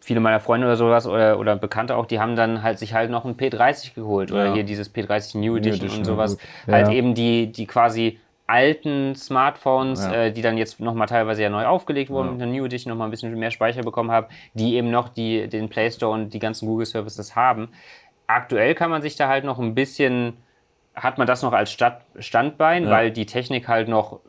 viele meiner Freunde oder sowas oder, oder Bekannte auch, die haben dann halt sich halt noch ein P30 geholt oder Ja. hier dieses P30 New Edition, Edition, und ja, sowas. gut. Halt Ja. eben die, die quasi alten Smartphones, Ja. äh, die dann jetzt nochmal teilweise ja neu aufgelegt wurden Ja. mit einer New Edition, nochmal ein bisschen mehr Speicher bekommen haben, die eben noch die, den Play Store und die ganzen Google Services haben. Aktuell kann man sich da halt noch ein bisschen, hat man das noch als Stadt, Standbein, Ja. weil die Technik halt noch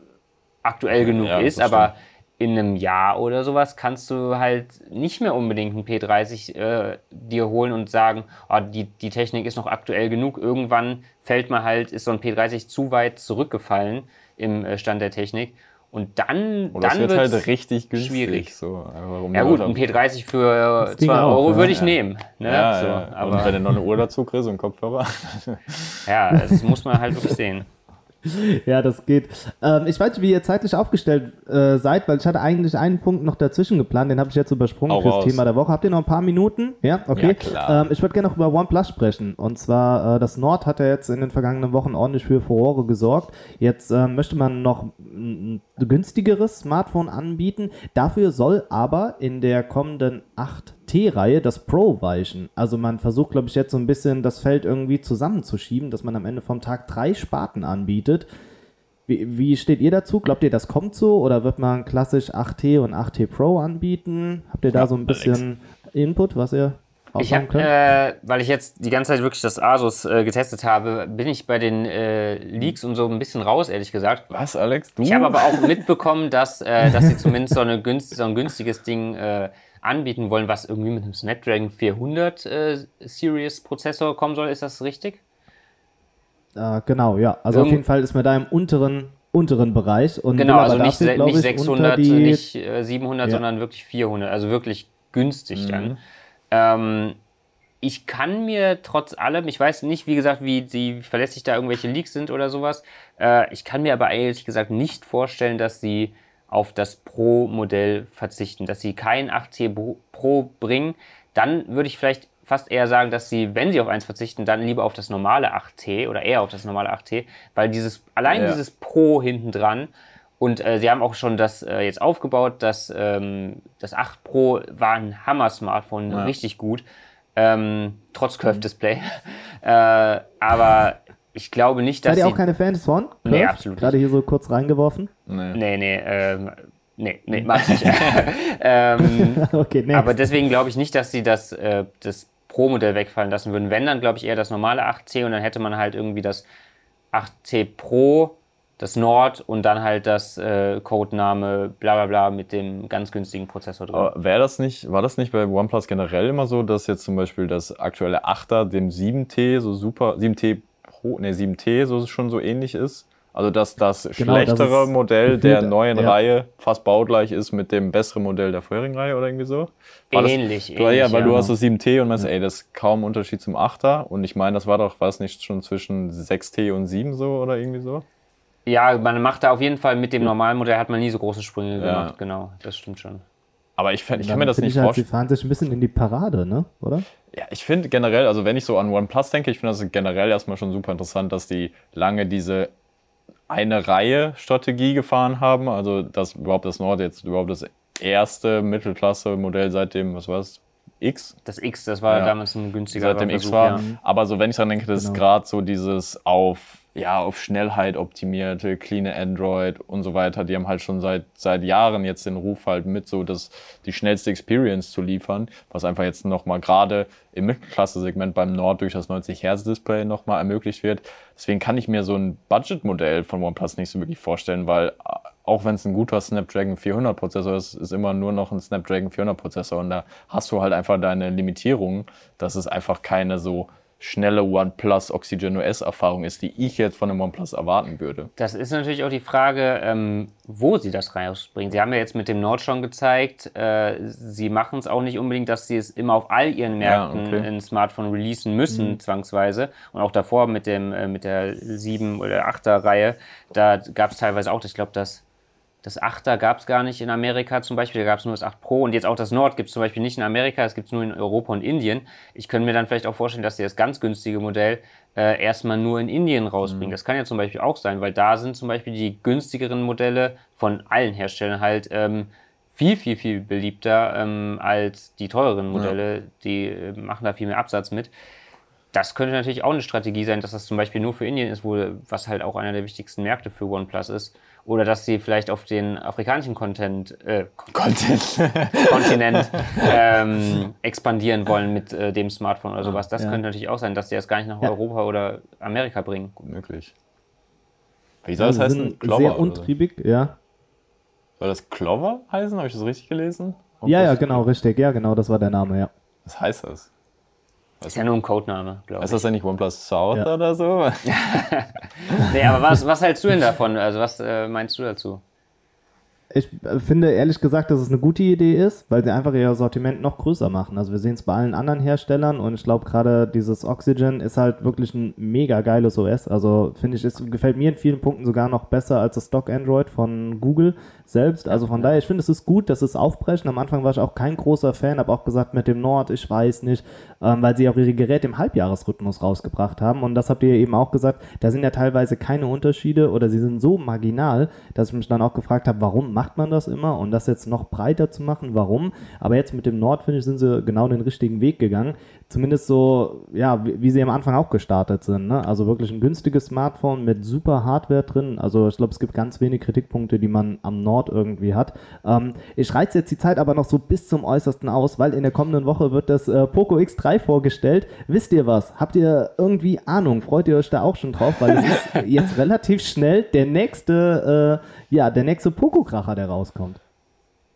aktuell genug Ja, ist, aber in einem Jahr oder sowas kannst du halt nicht mehr unbedingt einen P30 äh, dir holen und sagen, oh, die, die Technik ist noch aktuell genug. Irgendwann fällt man halt, ist so ein P30 zu weit zurückgefallen im äh, Stand der Technik. Und dann, es dann wird wird's halt richtig günstig. schwierig. So, Ja gut, ein P30 für Das ging 2 auch, Euro ja. würde ich Ja. nehmen. Ne? Ja, so, ja. und Aber wenn du noch eine Uhr dazu kriegst und einen Kopfhörer. ja, das muss man halt wirklich sehen. Ja, das geht. Ähm, ich weiß nicht, wie ihr zeitlich aufgestellt äh, seid, weil ich hatte eigentlich einen Punkt noch dazwischen geplant, den habe ich jetzt übersprungen fürs. Thema der Woche. Habt ihr noch ein paar Minuten? Ja, okay. Ja. Ähm, ich würde gerne noch über OnePlus sprechen. Und zwar, äh, das Nord hat ja jetzt in den vergangenen Wochen ordentlich für Furore gesorgt. Jetzt äh, möchte man noch ein günstigeres Smartphone anbieten. Dafür soll aber in der kommenden 8T-Reihe das Pro weichen. Also man versucht, glaube ich, jetzt so ein bisschen das Feld irgendwie zusammenzuschieben, dass man am Ende vom Tag drei Sparten anbietet. Wie, wie steht ihr dazu? Glaubt ihr, das kommt so? Oder wird man klassisch 8T und 8T Pro anbieten? Habt ihr da Ja, so ein bisschen Input, was ihr Ich hab, könnt? äh, weil ich jetzt die ganze Zeit wirklich das Asus äh, getestet habe, bin ich bei den äh, Leaks und so ein bisschen raus, ehrlich gesagt. Was, Alex? Du? Ich habe aber auch mitbekommen, dass, äh, dass sie zumindest so, eine günst, so ein günstiges Ding äh, anbieten wollen, was irgendwie mit einem Snapdragon 400 äh, Series Prozessor kommen soll. Ist das richtig? Äh, genau, ja. Also auf Irgend- jeden Fall ist man da im unteren, unteren Bereich. Und Genau, also nicht, dafür, nicht ich, 600, unter die, nicht äh, 700, Ja. sondern wirklich 400. Also wirklich günstig Mhm. dann. Ähm, ich kann mir trotz allem, ich weiß nicht, wie gesagt, wie, die, wie verlässlich da irgendwelche Leaks sind oder sowas. Äh, ich kann mir aber ehrlich gesagt nicht vorstellen, dass sie auf das Pro-Modell verzichten, dass sie kein 8T Pro- bringen. Dann würde ich vielleicht fast eher sagen, dass sie, wenn sie auf eins verzichten, dann lieber auf das normale 8T oder eher auf das normale 8T, weil dieses, allein Ja. dieses Pro hinten dran und äh, sie haben auch schon das äh, jetzt aufgebaut, das, ähm, das 8 Pro war ein Hammer-Smartphone, Ja. richtig gut. ähm, trotz Curve-Display. äh, aber ich glaube nicht, dass Seid ihr sie... auch keine Fans von? Nee, Curve? absolut Gerade hier so kurz reingeworfen. Nee. Nee, nee, ähm, nee, nee, mach ich nicht. ähm, okay, next. aber deswegen glaube ich nicht, dass sie das, äh, das Pro-Modell wegfallen lassen würden. Wenn, dann glaube ich eher das normale 8C und dann hätte man halt irgendwie das 8C Pro, das Nord und dann halt das äh, Codename bla bla bla mit dem ganz günstigen Prozessor drin. Wäre das nicht, war das nicht bei OnePlus generell immer so, dass jetzt zum Beispiel das aktuelle 8er dem 7T so super, 7T Pro, ne 7T so schon so ähnlich ist? Also dass das Genau, das schlechtere ist Modell gefühlt, der neuen ja. Reihe fast baugleich ist mit dem besseren Modell der vorherigen Reihe oder irgendwie so? War das- ähnlich, Du, ja, ähnlich, weil du ja. hast das 7T und meinst, ey, das ist kaum Unterschied zum 8er. Und ich meine, das war doch, war es nicht schon zwischen 6T und 7 so oder irgendwie so? Ja, man macht da auf jeden Fall mit dem normalen Modell hat man nie so große Sprünge Ja. gemacht, genau, das stimmt schon. Aber ich, ich kann mir das nicht ich halt, sie vorstellen. fahren sich ein bisschen in die Parade, ne? Oder? Ja, ich finde generell, also wenn ich so an OnePlus denke, ich finde das generell erstmal schon super interessant, dass die lange diese eine Reihe Strategie gefahren haben. Also dass überhaupt das Nord jetzt überhaupt das erste Mittelklasse-Modell seit dem, was war es, X? Das X, das war Ja. damals ein günstiger seit dem X war. ja. Aber so, wenn ich dran denke, das ist Genau. gerade so dieses auf, ja, auf Schnellheit optimierte, clean Android und so weiter. Die haben halt schon seit, seit Jahren jetzt den Ruf halt mit so das, die schnellste Experience zu liefern, was einfach jetzt nochmal gerade im Mittelklasse-Segment beim Nord durch das 90 Hertz Display nochmal ermöglicht wird. Deswegen kann ich mir so ein Budget-Modell von OnePlus nicht so wirklich vorstellen, weil äh, auch wenn es ein guter Snapdragon 400 Prozessor ist, ist immer nur noch ein Snapdragon 400 Prozessor und da hast du halt einfach deine Limitierung, dass es einfach keine so schnelle OnePlus Oxygen OS Erfahrung ist, die ich jetzt von einem OnePlus erwarten würde. Das ist natürlich auch die Frage, ähm, wo sie das rausbringen. Sie haben ja jetzt mit dem Nord schon gezeigt, äh, sie machen es auch nicht unbedingt, dass sie es immer auf all ihren Ja, Märkten okay. in Smartphone releasen müssen, zwangsweise. Und auch davor mit, dem, äh, mit der 7- oder 8er-Reihe, da gab es teilweise auch, ich glaube, das, das 8er gab es gar nicht in Amerika zum Beispiel, da gab es nur das 8 Pro und jetzt auch das Nord gibt es zum Beispiel nicht in Amerika, es gibt es nur in Europa und Indien. Ich könnte mir dann vielleicht auch vorstellen, dass sie das ganz günstige Modell äh, erstmal nur in Indien rausbringen. Das kann ja zum Beispiel auch sein, weil da sind zum Beispiel die günstigeren Modelle von allen Herstellern halt ähm, viel, viel, viel beliebter ähm, als die teureren Modelle. Die äh, machen da viel mehr Absatz mit. Das könnte natürlich auch eine Strategie sein, dass das zum Beispiel nur für Indien ist, wo, was halt auch einer der wichtigsten Märkte für OnePlus ist. Oder dass sie vielleicht auf den afrikanischen Content, äh, Content. Kontinent ähm, expandieren wollen mit äh, dem Smartphone oder sowas. Das Ja. könnte natürlich auch sein, dass sie das gar nicht nach Ja. Europa oder Amerika bringen. Gut möglich. Wie soll das heißen? sind Clover sehr oder untriebig, ja. Soll das Clover heißen? Habe ich das richtig gelesen? Ob Ja, ja, genau, richtig. Ja, genau, das war der Name, ja. Was heißt das? Ist ja nur ein Codename, glaube ich. das denn nicht OnePlus South Ja. oder so? Nee, aber was, was hältst du denn davon? Also was äh, meinst du dazu? Ich äh, finde ehrlich gesagt, dass es eine gute Idee ist, weil sie einfach ihr Sortiment noch größer machen. Also wir sehen es bei allen anderen Herstellern und ich glaube gerade dieses Oxygen ist halt wirklich ein mega geiles OS. Also finde ich, es gefällt mir in vielen Punkten sogar noch besser als das Stock Android von Google selbst. Also von daher, ich finde es ist gut, dass es aufbrechen. Am Anfang war ich auch kein großer Fan, habe auch gesagt mit dem Nord, ich weiß nicht, ähm, weil sie auch ihre Geräte im Halbjahresrhythmus rausgebracht haben und das habt ihr eben auch gesagt, da sind ja teilweise keine Unterschiede oder sie sind so marginal, dass ich mich dann auch gefragt habe, warum macht man das immer und das jetzt noch breiter zu machen, warum? Aber jetzt mit dem Nord, finde ich, sind sie genau den richtigen Weg gegangen. Zumindest so, ja, wie, wie sie am Anfang auch gestartet sind. Ne? Also wirklich ein günstiges Smartphone mit super Hardware drin. Also ich glaube, es gibt ganz wenig Kritikpunkte, die man am Nord irgendwie hat. Ähm, ich reize jetzt die Zeit aber noch so bis zum Äußersten aus, weil in der kommenden Woche wird das äh, Poco X3 vorgestellt. Wisst ihr was? Habt ihr irgendwie Ahnung? Freut ihr euch da auch schon drauf? Weil es ist jetzt relativ schnell der nächste, äh, ja, der nächste Poco-Kracher, der rauskommt.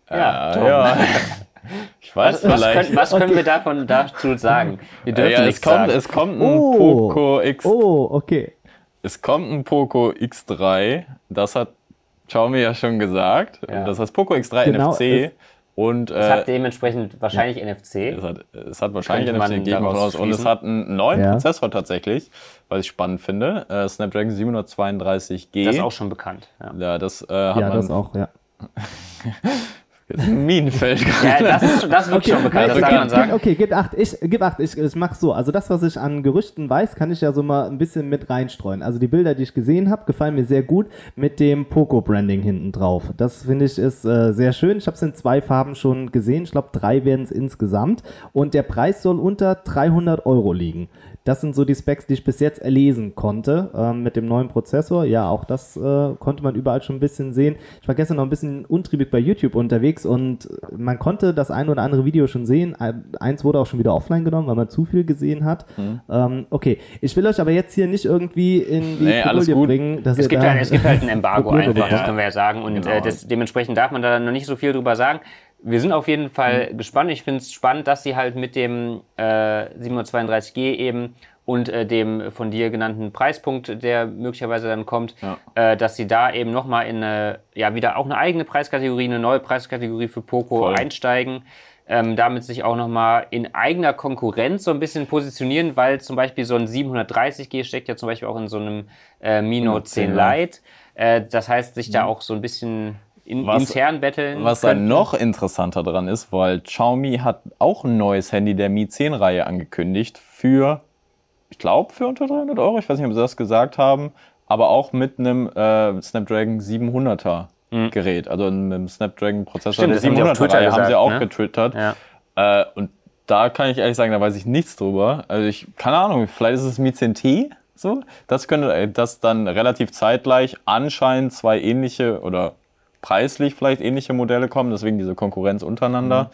Ja, Tom. ja. Ich weiß Was, was, vielleicht. können, was können wir davon dazu sagen? Wir Äh, dürfen ja, es nichts kommt, sagen. es kommt ein Oh. Poco X, Oh, okay. es kommt ein Poco X3. Das hat Xiaomi ja schon gesagt. Ja. Das heißt Poco X3 Genau, NFC es- und es äh, hat dementsprechend wahrscheinlich NFC. es hat, es hat wahrscheinlich Könnte NFC, gehe ich mal von daraus aus. Und es hat einen neuen Ja. Prozessor tatsächlich, was ich spannend finde. Äh, Snapdragon 732G. Das ist auch schon bekannt. Ja. ja, das äh, hat Ja, man das auch, ja. Ein Minenfeld. Ja, das ist, schon- das ist wirklich schon bekannt, das okay, darf man gib, sagen. okay, gib acht. Ich, gib acht. Ich, ich mach so. Also das, was ich an Gerüchten weiß, kann ich ja so mal ein bisschen mit reinstreuen. Also die Bilder, die ich gesehen habe, gefallen mir sehr gut mit dem Poco-Branding hinten drauf. Das finde ich ist äh, sehr schön. Ich habe es in zwei Farben schon gesehen. Ich glaube, drei werden es insgesamt. Und der Preis soll unter 300 Euro liegen. Das sind so die Specs, die ich bis jetzt erlesen konnte ähm, mit dem neuen Prozessor. Ja, auch das äh, konnte man überall schon ein bisschen sehen. Ich war gestern noch ein bisschen untriebig bei YouTube unterwegs und man konnte das ein oder andere Video schon sehen. Ein- Eins wurde auch schon wieder offline genommen, weil man zu viel gesehen hat. Mhm. Ähm, okay, ich will euch aber jetzt hier nicht irgendwie in die Nee, alles gut. bringen. Dass Es gibt, da- halt, es gibt halt ein Embargo einfach, das können wir ja sagen. Und Genau. äh, das, dementsprechend darf man da noch nicht so viel drüber sagen. Wir sind auf jeden Fall gespannt. Ich finde es spannend, dass sie halt mit dem äh, 732G eben und äh, dem von dir genannten Preispunkt, der möglicherweise dann kommt, äh, dass sie da eben nochmal in eine, ja, wieder auch eine eigene Preiskategorie, eine neue Preiskategorie für Poco Voll. einsteigen. Ähm, damit sich auch nochmal in eigener Konkurrenz so ein bisschen positionieren, weil zum Beispiel so ein 730G steckt ja zum Beispiel auch in so einem äh, Mino 10 Lite. Äh, das heißt, sich da auch so ein bisschen in, Was- intern betteln. Was dann könnten. noch interessanter dran ist, weil Xiaomi hat auch ein neues Handy der Mi 10-Reihe angekündigt für, ich glaube, für unter 300 Euro. Ich weiß nicht, ob sie das gesagt haben, aber auch mit einem äh, Snapdragon 700er Gerät, also einem Snapdragon-Prozessor Stimmt, der das haben die auf 700er Twitter Reihe, haben sie auch ne? getwittert. Ja. Äh, und da kann ich ehrlich sagen, da weiß ich nichts drüber. Also ich, keine Ahnung, vielleicht ist es Mi 10T so. Das könnte, äh, dass dann relativ zeitgleich anscheinend zwei ähnliche oder preislich vielleicht ähnliche Modelle kommen, deswegen diese Konkurrenz untereinander.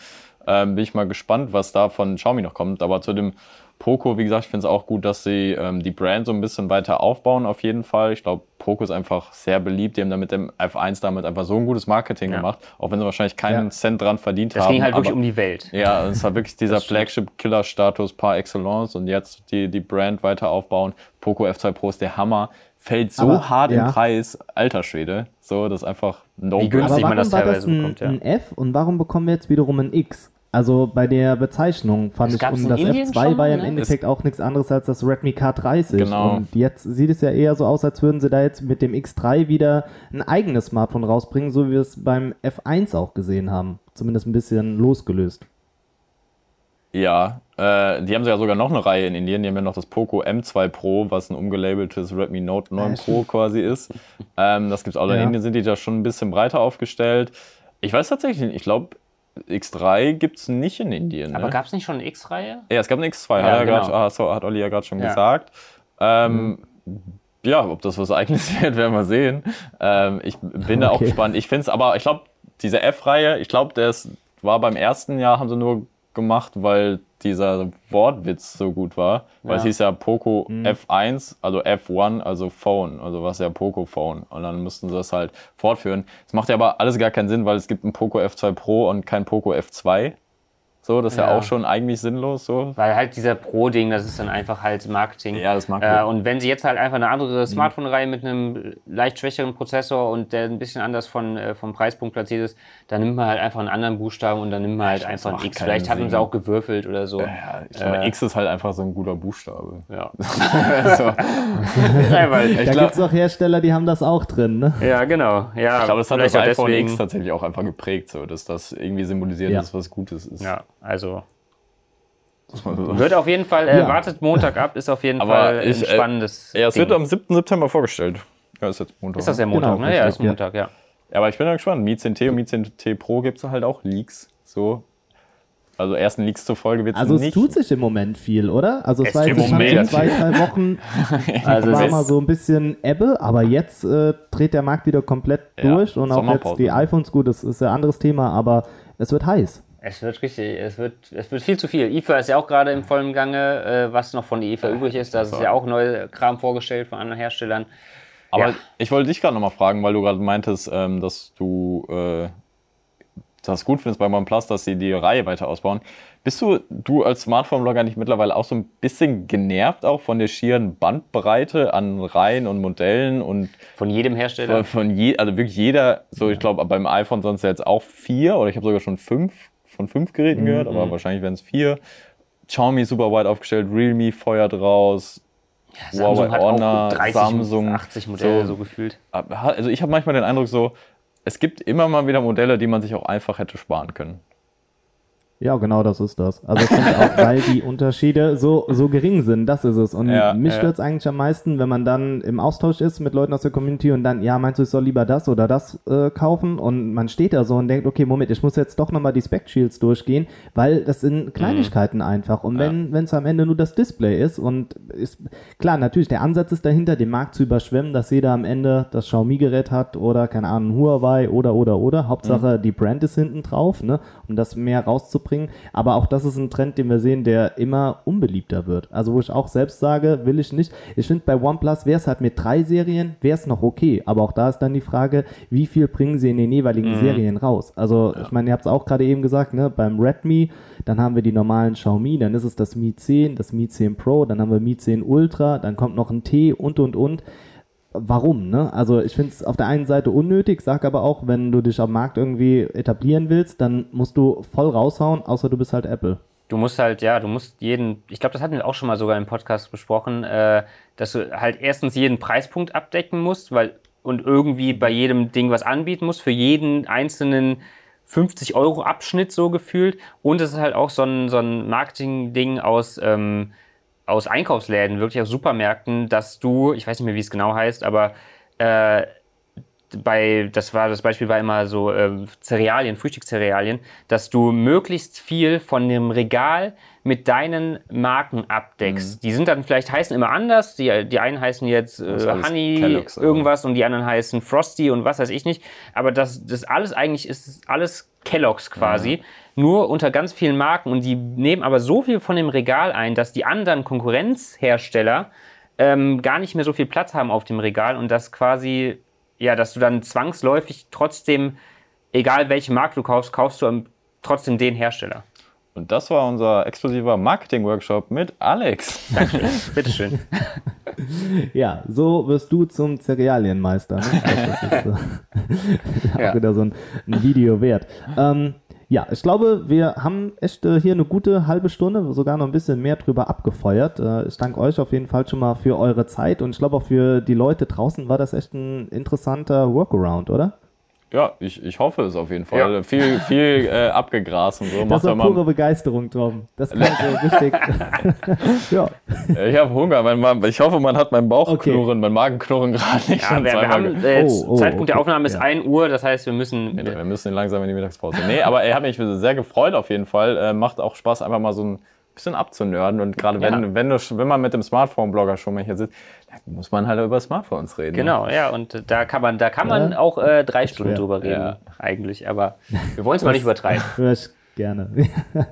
Ähm, bin ich mal gespannt, was da von Xiaomi noch kommt. Aber zu dem Poco, wie gesagt, ich finde es auch gut, dass sie ähm, die Brand so ein bisschen weiter aufbauen, auf jeden Fall. Ich glaube, Poco ist einfach sehr beliebt. Die haben da mit dem F1 damit einfach so ein gutes Marketing Ja. gemacht, auch wenn sie wahrscheinlich keinen Ja. Cent dran verdient Das haben. ging halt wirklich aber- um die Welt. ja, es war wirklich dieser. Flagship-Killer-Status par excellence und jetzt die, die Brand weiter aufbauen. Poco F2 Pro ist der Hammer. Fällt so Aber, hart ja. im Preis, alter Schwede. So, das ist einfach no Wie günstig man das teilweise ein, bekommt, ja. ein F und warum bekommen wir jetzt wiederum ein X? Also bei der Bezeichnung fand Das ich, und das Indien F2 schon, war ja im ne? Endeffekt auch nichts anderes als das Redmi K30. Genau. Und jetzt sieht es ja eher so aus, als würden sie da jetzt mit dem X3 wieder ein eigenes Smartphone rausbringen, so wie wir es beim F1 auch gesehen haben. Zumindest ein bisschen losgelöst. Ja, äh, die haben ja sogar noch eine Reihe in Indien. Die haben ja noch das Poco M2 Pro, was ein umgelabeltes Redmi Note 9 Ja, Pro quasi ist. Ähm, das gibt's auch. In Ja. Indien sind die da schon ein bisschen breiter aufgestellt. Ich weiß tatsächlich nicht. Ich glaube, X3 gibt's nicht in Indien. Ne? Aber gab es nicht schon eine X-Reihe? Ja, es gab eine X2, Ja, hat, er genau. grad, ah, so, hat Olli ja gerade schon Ja. gesagt. Ähm, Ja, ob das was eigenes wird, werden wir sehen. Ähm, ich bin da auch Okay. gespannt. Ich finde es, aber ich glaube, diese F-Reihe, ich glaube, das war beim ersten Jahr, haben sie nur gemacht, weil dieser Wortwitz so gut war. Weil es Ja. hieß ja Poco Mhm. F1, also F1, also Phone, also was ja Poco Phone. Und dann mussten sie das halt fortführen. Das macht ja aber alles gar keinen Sinn, weil es gibt ein Poco F2 Pro und kein Poco F2. So, das ist ja, Ja. auch schon eigentlich sinnlos. So. Weil halt dieser Pro-Ding, das ist dann einfach halt Marketing. Ja, das Marketing. Äh, und wenn sie jetzt halt einfach eine andere Smartphone-Reihe mit einem leicht schwächeren Prozessor und der ein bisschen anders von, äh, vom Preispunkt platziert ist, dann nimmt man halt einfach einen anderen Buchstaben und dann nimmt man halt das einfach ein X. Vielleicht hatten Sinn. sie auch gewürfelt oder so. Ja, ich glaube, Äh, X ist halt einfach so ein guter Buchstabe. Ja. so. ja, weil, Da gibt es auch Hersteller, die haben das auch drin, ne? ja, genau. Ja, Ich glaube, das hat das iPhone deswegen. X tatsächlich auch einfach geprägt, so, dass das irgendwie symbolisiert, Ja. dass was Gutes ist. Ja, also wird auf jeden Fall, äh, Ja. wartet Montag ab, ist auf jeden Aber Fall ein ich, äh, spannendes. Ja, es Ding. wird am 7. September vorgestellt. Ja, ist jetzt Montag. ist das der ne? Montag, Genau, ne? Ja, ist. Montag, ja. Ja, aber ich bin da gespannt. Mi 10T und Mi 10T Pro gibt es halt auch Leaks. So. Also ersten Leaks zur Folge wird es Also nicht. es tut sich im Moment viel, oder? Also es, Es war jetzt schon Moment. zwei, drei Wochen Also war es mal so ein bisschen Ebbe, aber jetzt äh, dreht der Markt wieder komplett Ja, durch und auch jetzt die iPhones, gut, das ist ja ein anderes Thema, aber es wird heiß. Es wird richtig, es wird, es wird viel zu viel. IFA ist ja auch gerade im vollen Gange, äh, was noch von IFA übrig ist. Da ist ja auch neue Kram vorgestellt von anderen Herstellern. Aber Ja. ich wollte dich gerade nochmal fragen, weil du gerade meintest, ähm, dass du äh, das gut findest bei OnePlus, dass sie die Reihe weiter ausbauen. Bist du, du als Smartphone-Blogger nicht mittlerweile auch so ein bisschen genervt auch von der schieren Bandbreite an Reihen und Modellen und Von jedem Hersteller. von, von je, also wirklich jeder, so ich glaube beim iPhone sonst jetzt auch vier oder ich habe sogar schon fünf von fünf Geräten Mhm. gehört, aber wahrscheinlich werden es vier. Xiaomi super weit aufgestellt, Realme feuert raus. Samsung Huawei Honor, auch 30, Samsung, 80 Modelle so- so, gefühlt. Also ich habe manchmal den Eindruck so, es gibt immer mal wieder Modelle, die man sich auch einfach hätte sparen können. Ja, genau das ist das. Also ich finde auch, weil die Unterschiede so, so gering sind, das ist es. Und Ja, mich ja. stört es eigentlich am meisten, wenn man dann im Austausch ist mit Leuten aus der Community und dann, ja, meinst du, ich soll lieber das oder das äh, kaufen? Und man steht da so und denkt, okay, Moment, ich muss jetzt doch nochmal die Spec-Shields durchgehen, weil das sind Kleinigkeiten einfach. Und wenn es am Ende nur das Display ist und ist, klar, natürlich, der Ansatz ist dahinter, den Markt zu überschwemmen, dass jeder am Ende das Xiaomi-Gerät hat oder, keine Ahnung, Huawei oder, oder, oder. Hauptsache, die Brand ist hinten drauf, ne, um das mehr rauszubringen. Aber auch das ist ein Trend, den wir sehen, der immer unbeliebter wird. Also, wo ich auch selbst sage, will ich nicht. Ich finde, bei OnePlus wäre es halt mit drei Serien, wäre es noch okay. Aber auch da ist dann die Frage, wie viel bringen sie in den jeweiligen Serien raus? Also, ich meine, ihr habt es auch gerade eben gesagt, ne, beim Redmi, dann haben wir die normalen Xiaomi, dann ist es das Mi 10, das Mi 10 Pro, dann haben wir Mi 10 Ultra, dann kommt noch ein T und und und. Warum, ne? Also ich finde es auf der einen Seite unnötig, sag aber auch, wenn du dich am Markt irgendwie etablieren willst, dann musst du voll raushauen, außer du bist halt Apple. Du musst halt, ja, du musst jeden, ich glaube, das hatten wir auch schon mal sogar im Podcast besprochen, äh, dass du halt erstens jeden Preispunkt abdecken musst, weil und irgendwie bei jedem Ding was anbieten musst, für jeden einzelnen 50 Euro Abschnitt so gefühlt. Und es ist halt auch so ein, so ein Marketing-Ding aus, ähm, aus Einkaufsläden, wirklich aus Supermärkten, dass du, ich weiß nicht mehr, wie es genau heißt, aber äh, bei, das war, das Beispiel war immer so äh, Cerealien, Frühstückscerealien, dass du möglichst viel von dem Regal mit deinen Marken abdeckst. Die sind dann vielleicht heißen immer anders. Die, die einen heißen jetzt äh, Honey Kellogg's, oder? irgendwas und die anderen heißen Frosty und was weiß ich nicht. Aber das, das alles eigentlich ist alles Kellogg's quasi. Nur unter ganz vielen Marken und die nehmen aber so viel von dem Regal ein, dass die anderen Konkurrenzhersteller ähm, gar nicht mehr so viel Platz haben auf dem Regal und das quasi, ja, dass du dann zwangsläufig trotzdem, egal welche Marke du kaufst, kaufst du trotzdem den Hersteller. Und das war unser exklusiver Marketing-Workshop mit Alex. Bitteschön. Ja, so wirst du zum Cerealienmeister. Ne? Das ist äh, Ja. auch wieder so ein, ein Video wert. Ähm, ja, ich glaube, wir haben echt äh, hier eine gute halbe Stunde, sogar noch ein bisschen mehr drüber abgefeuert. Äh, ich danke euch auf jeden Fall schon mal für eure Zeit und ich glaube auch für die Leute draußen war das echt ein interessanter Workaround, oder? Ja, ich, ich hoffe es auf jeden Fall. Ja. Viel, viel äh, abgegrast und so. Das ja pure Begeisterung, Tom. Das kann so richtig. ja, ich habe Hunger. Mein, mein, ich hoffe, man hat mein Bauchknurren, Okay. mein Magenknurren gerade nicht Ja, wir, wir haben, äh, jetzt Oh, oh, Zeitpunkt der okay. Aufnahme ist Ja. 1 Uhr, das heißt, wir müssen. Nee, wir müssen langsam in die Mittagspause. Nee, aber er hat mich sehr gefreut auf jeden Fall. Äh, macht auch Spaß, einfach mal so ein bisschen abzunörden. Und gerade wenn, Ja. wenn, du, wenn man mit dem Smartphone-Blogger schon mal hier sitzt, dann muss man halt über Smartphones reden. Genau, ja, und äh, da kann man, da kann man Ja. auch äh, drei Stunden schwer. drüber reden, Ja. eigentlich. Aber wir wollen es mal nicht übertreiben. Gerne.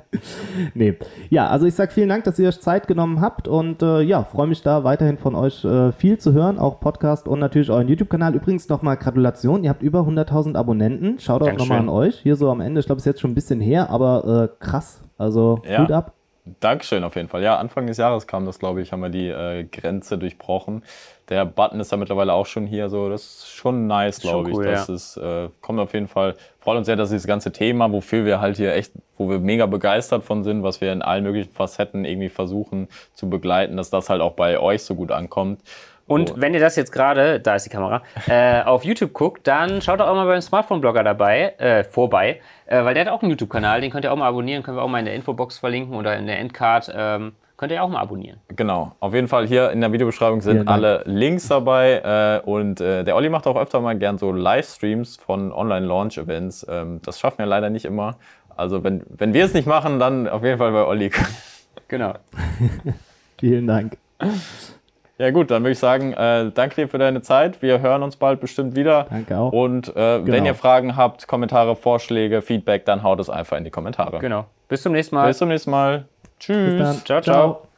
nee. Ja, also ich sag vielen Dank, dass ihr euch Zeit genommen habt und äh, ja, freue mich da weiterhin von euch äh, viel zu hören, auch Podcast und natürlich euren YouTube-Kanal. Übrigens nochmal Gratulation, ihr habt über 100.000 Abonnenten. Schaut auch nochmal an euch. Hier so am Ende, ich glaube, es ist jetzt schon ein bisschen her, aber äh, krass. Also Ja. Hut ab. Dankeschön auf jeden Fall. Ja, Anfang des Jahres kam das, glaube ich, haben wir die äh, Grenze durchbrochen. Der Button ist ja mittlerweile auch schon hier, so das ist schon nice, glaube ich. cool, das ja. ist, äh, kommt auf jeden Fall. Freut uns sehr, dass dieses ganze Thema, wofür wir halt hier echt, wo wir mega begeistert von sind, was wir in allen möglichen Facetten irgendwie versuchen zu begleiten, dass das halt auch bei euch so gut ankommt. Und Oh. wenn ihr das jetzt gerade, da ist die Kamera, äh, auf YouTube guckt, dann schaut doch auch mal beim Smartphone-Blogger dabei, äh, vorbei, äh, weil der hat auch einen YouTube-Kanal, den könnt ihr auch mal abonnieren, können wir auch mal in der Infobox verlinken oder in der Endcard, ähm, könnt ihr auch mal abonnieren. Genau, auf jeden Fall hier in der Videobeschreibung sind Dank. alle Links dabei äh, und äh, der Olli macht auch öfter mal gern so Livestreams von Online-Launch-Events. Ähm, das schaffen wir leider nicht immer. Also wenn, wenn wir es nicht machen, dann auf jeden Fall bei Olli. Genau. Vielen Dank. Ja gut, dann würde ich sagen, äh, danke dir für deine Zeit. Wir hören uns bald bestimmt wieder. Danke auch. Und äh, wenn Genau. ihr Fragen habt, Kommentare, Vorschläge, Feedback, dann haut es einfach in die Kommentare. Genau. Bis zum nächsten Mal. Bis zum nächsten Mal. Tschüss. Dann. Ciao, ciao.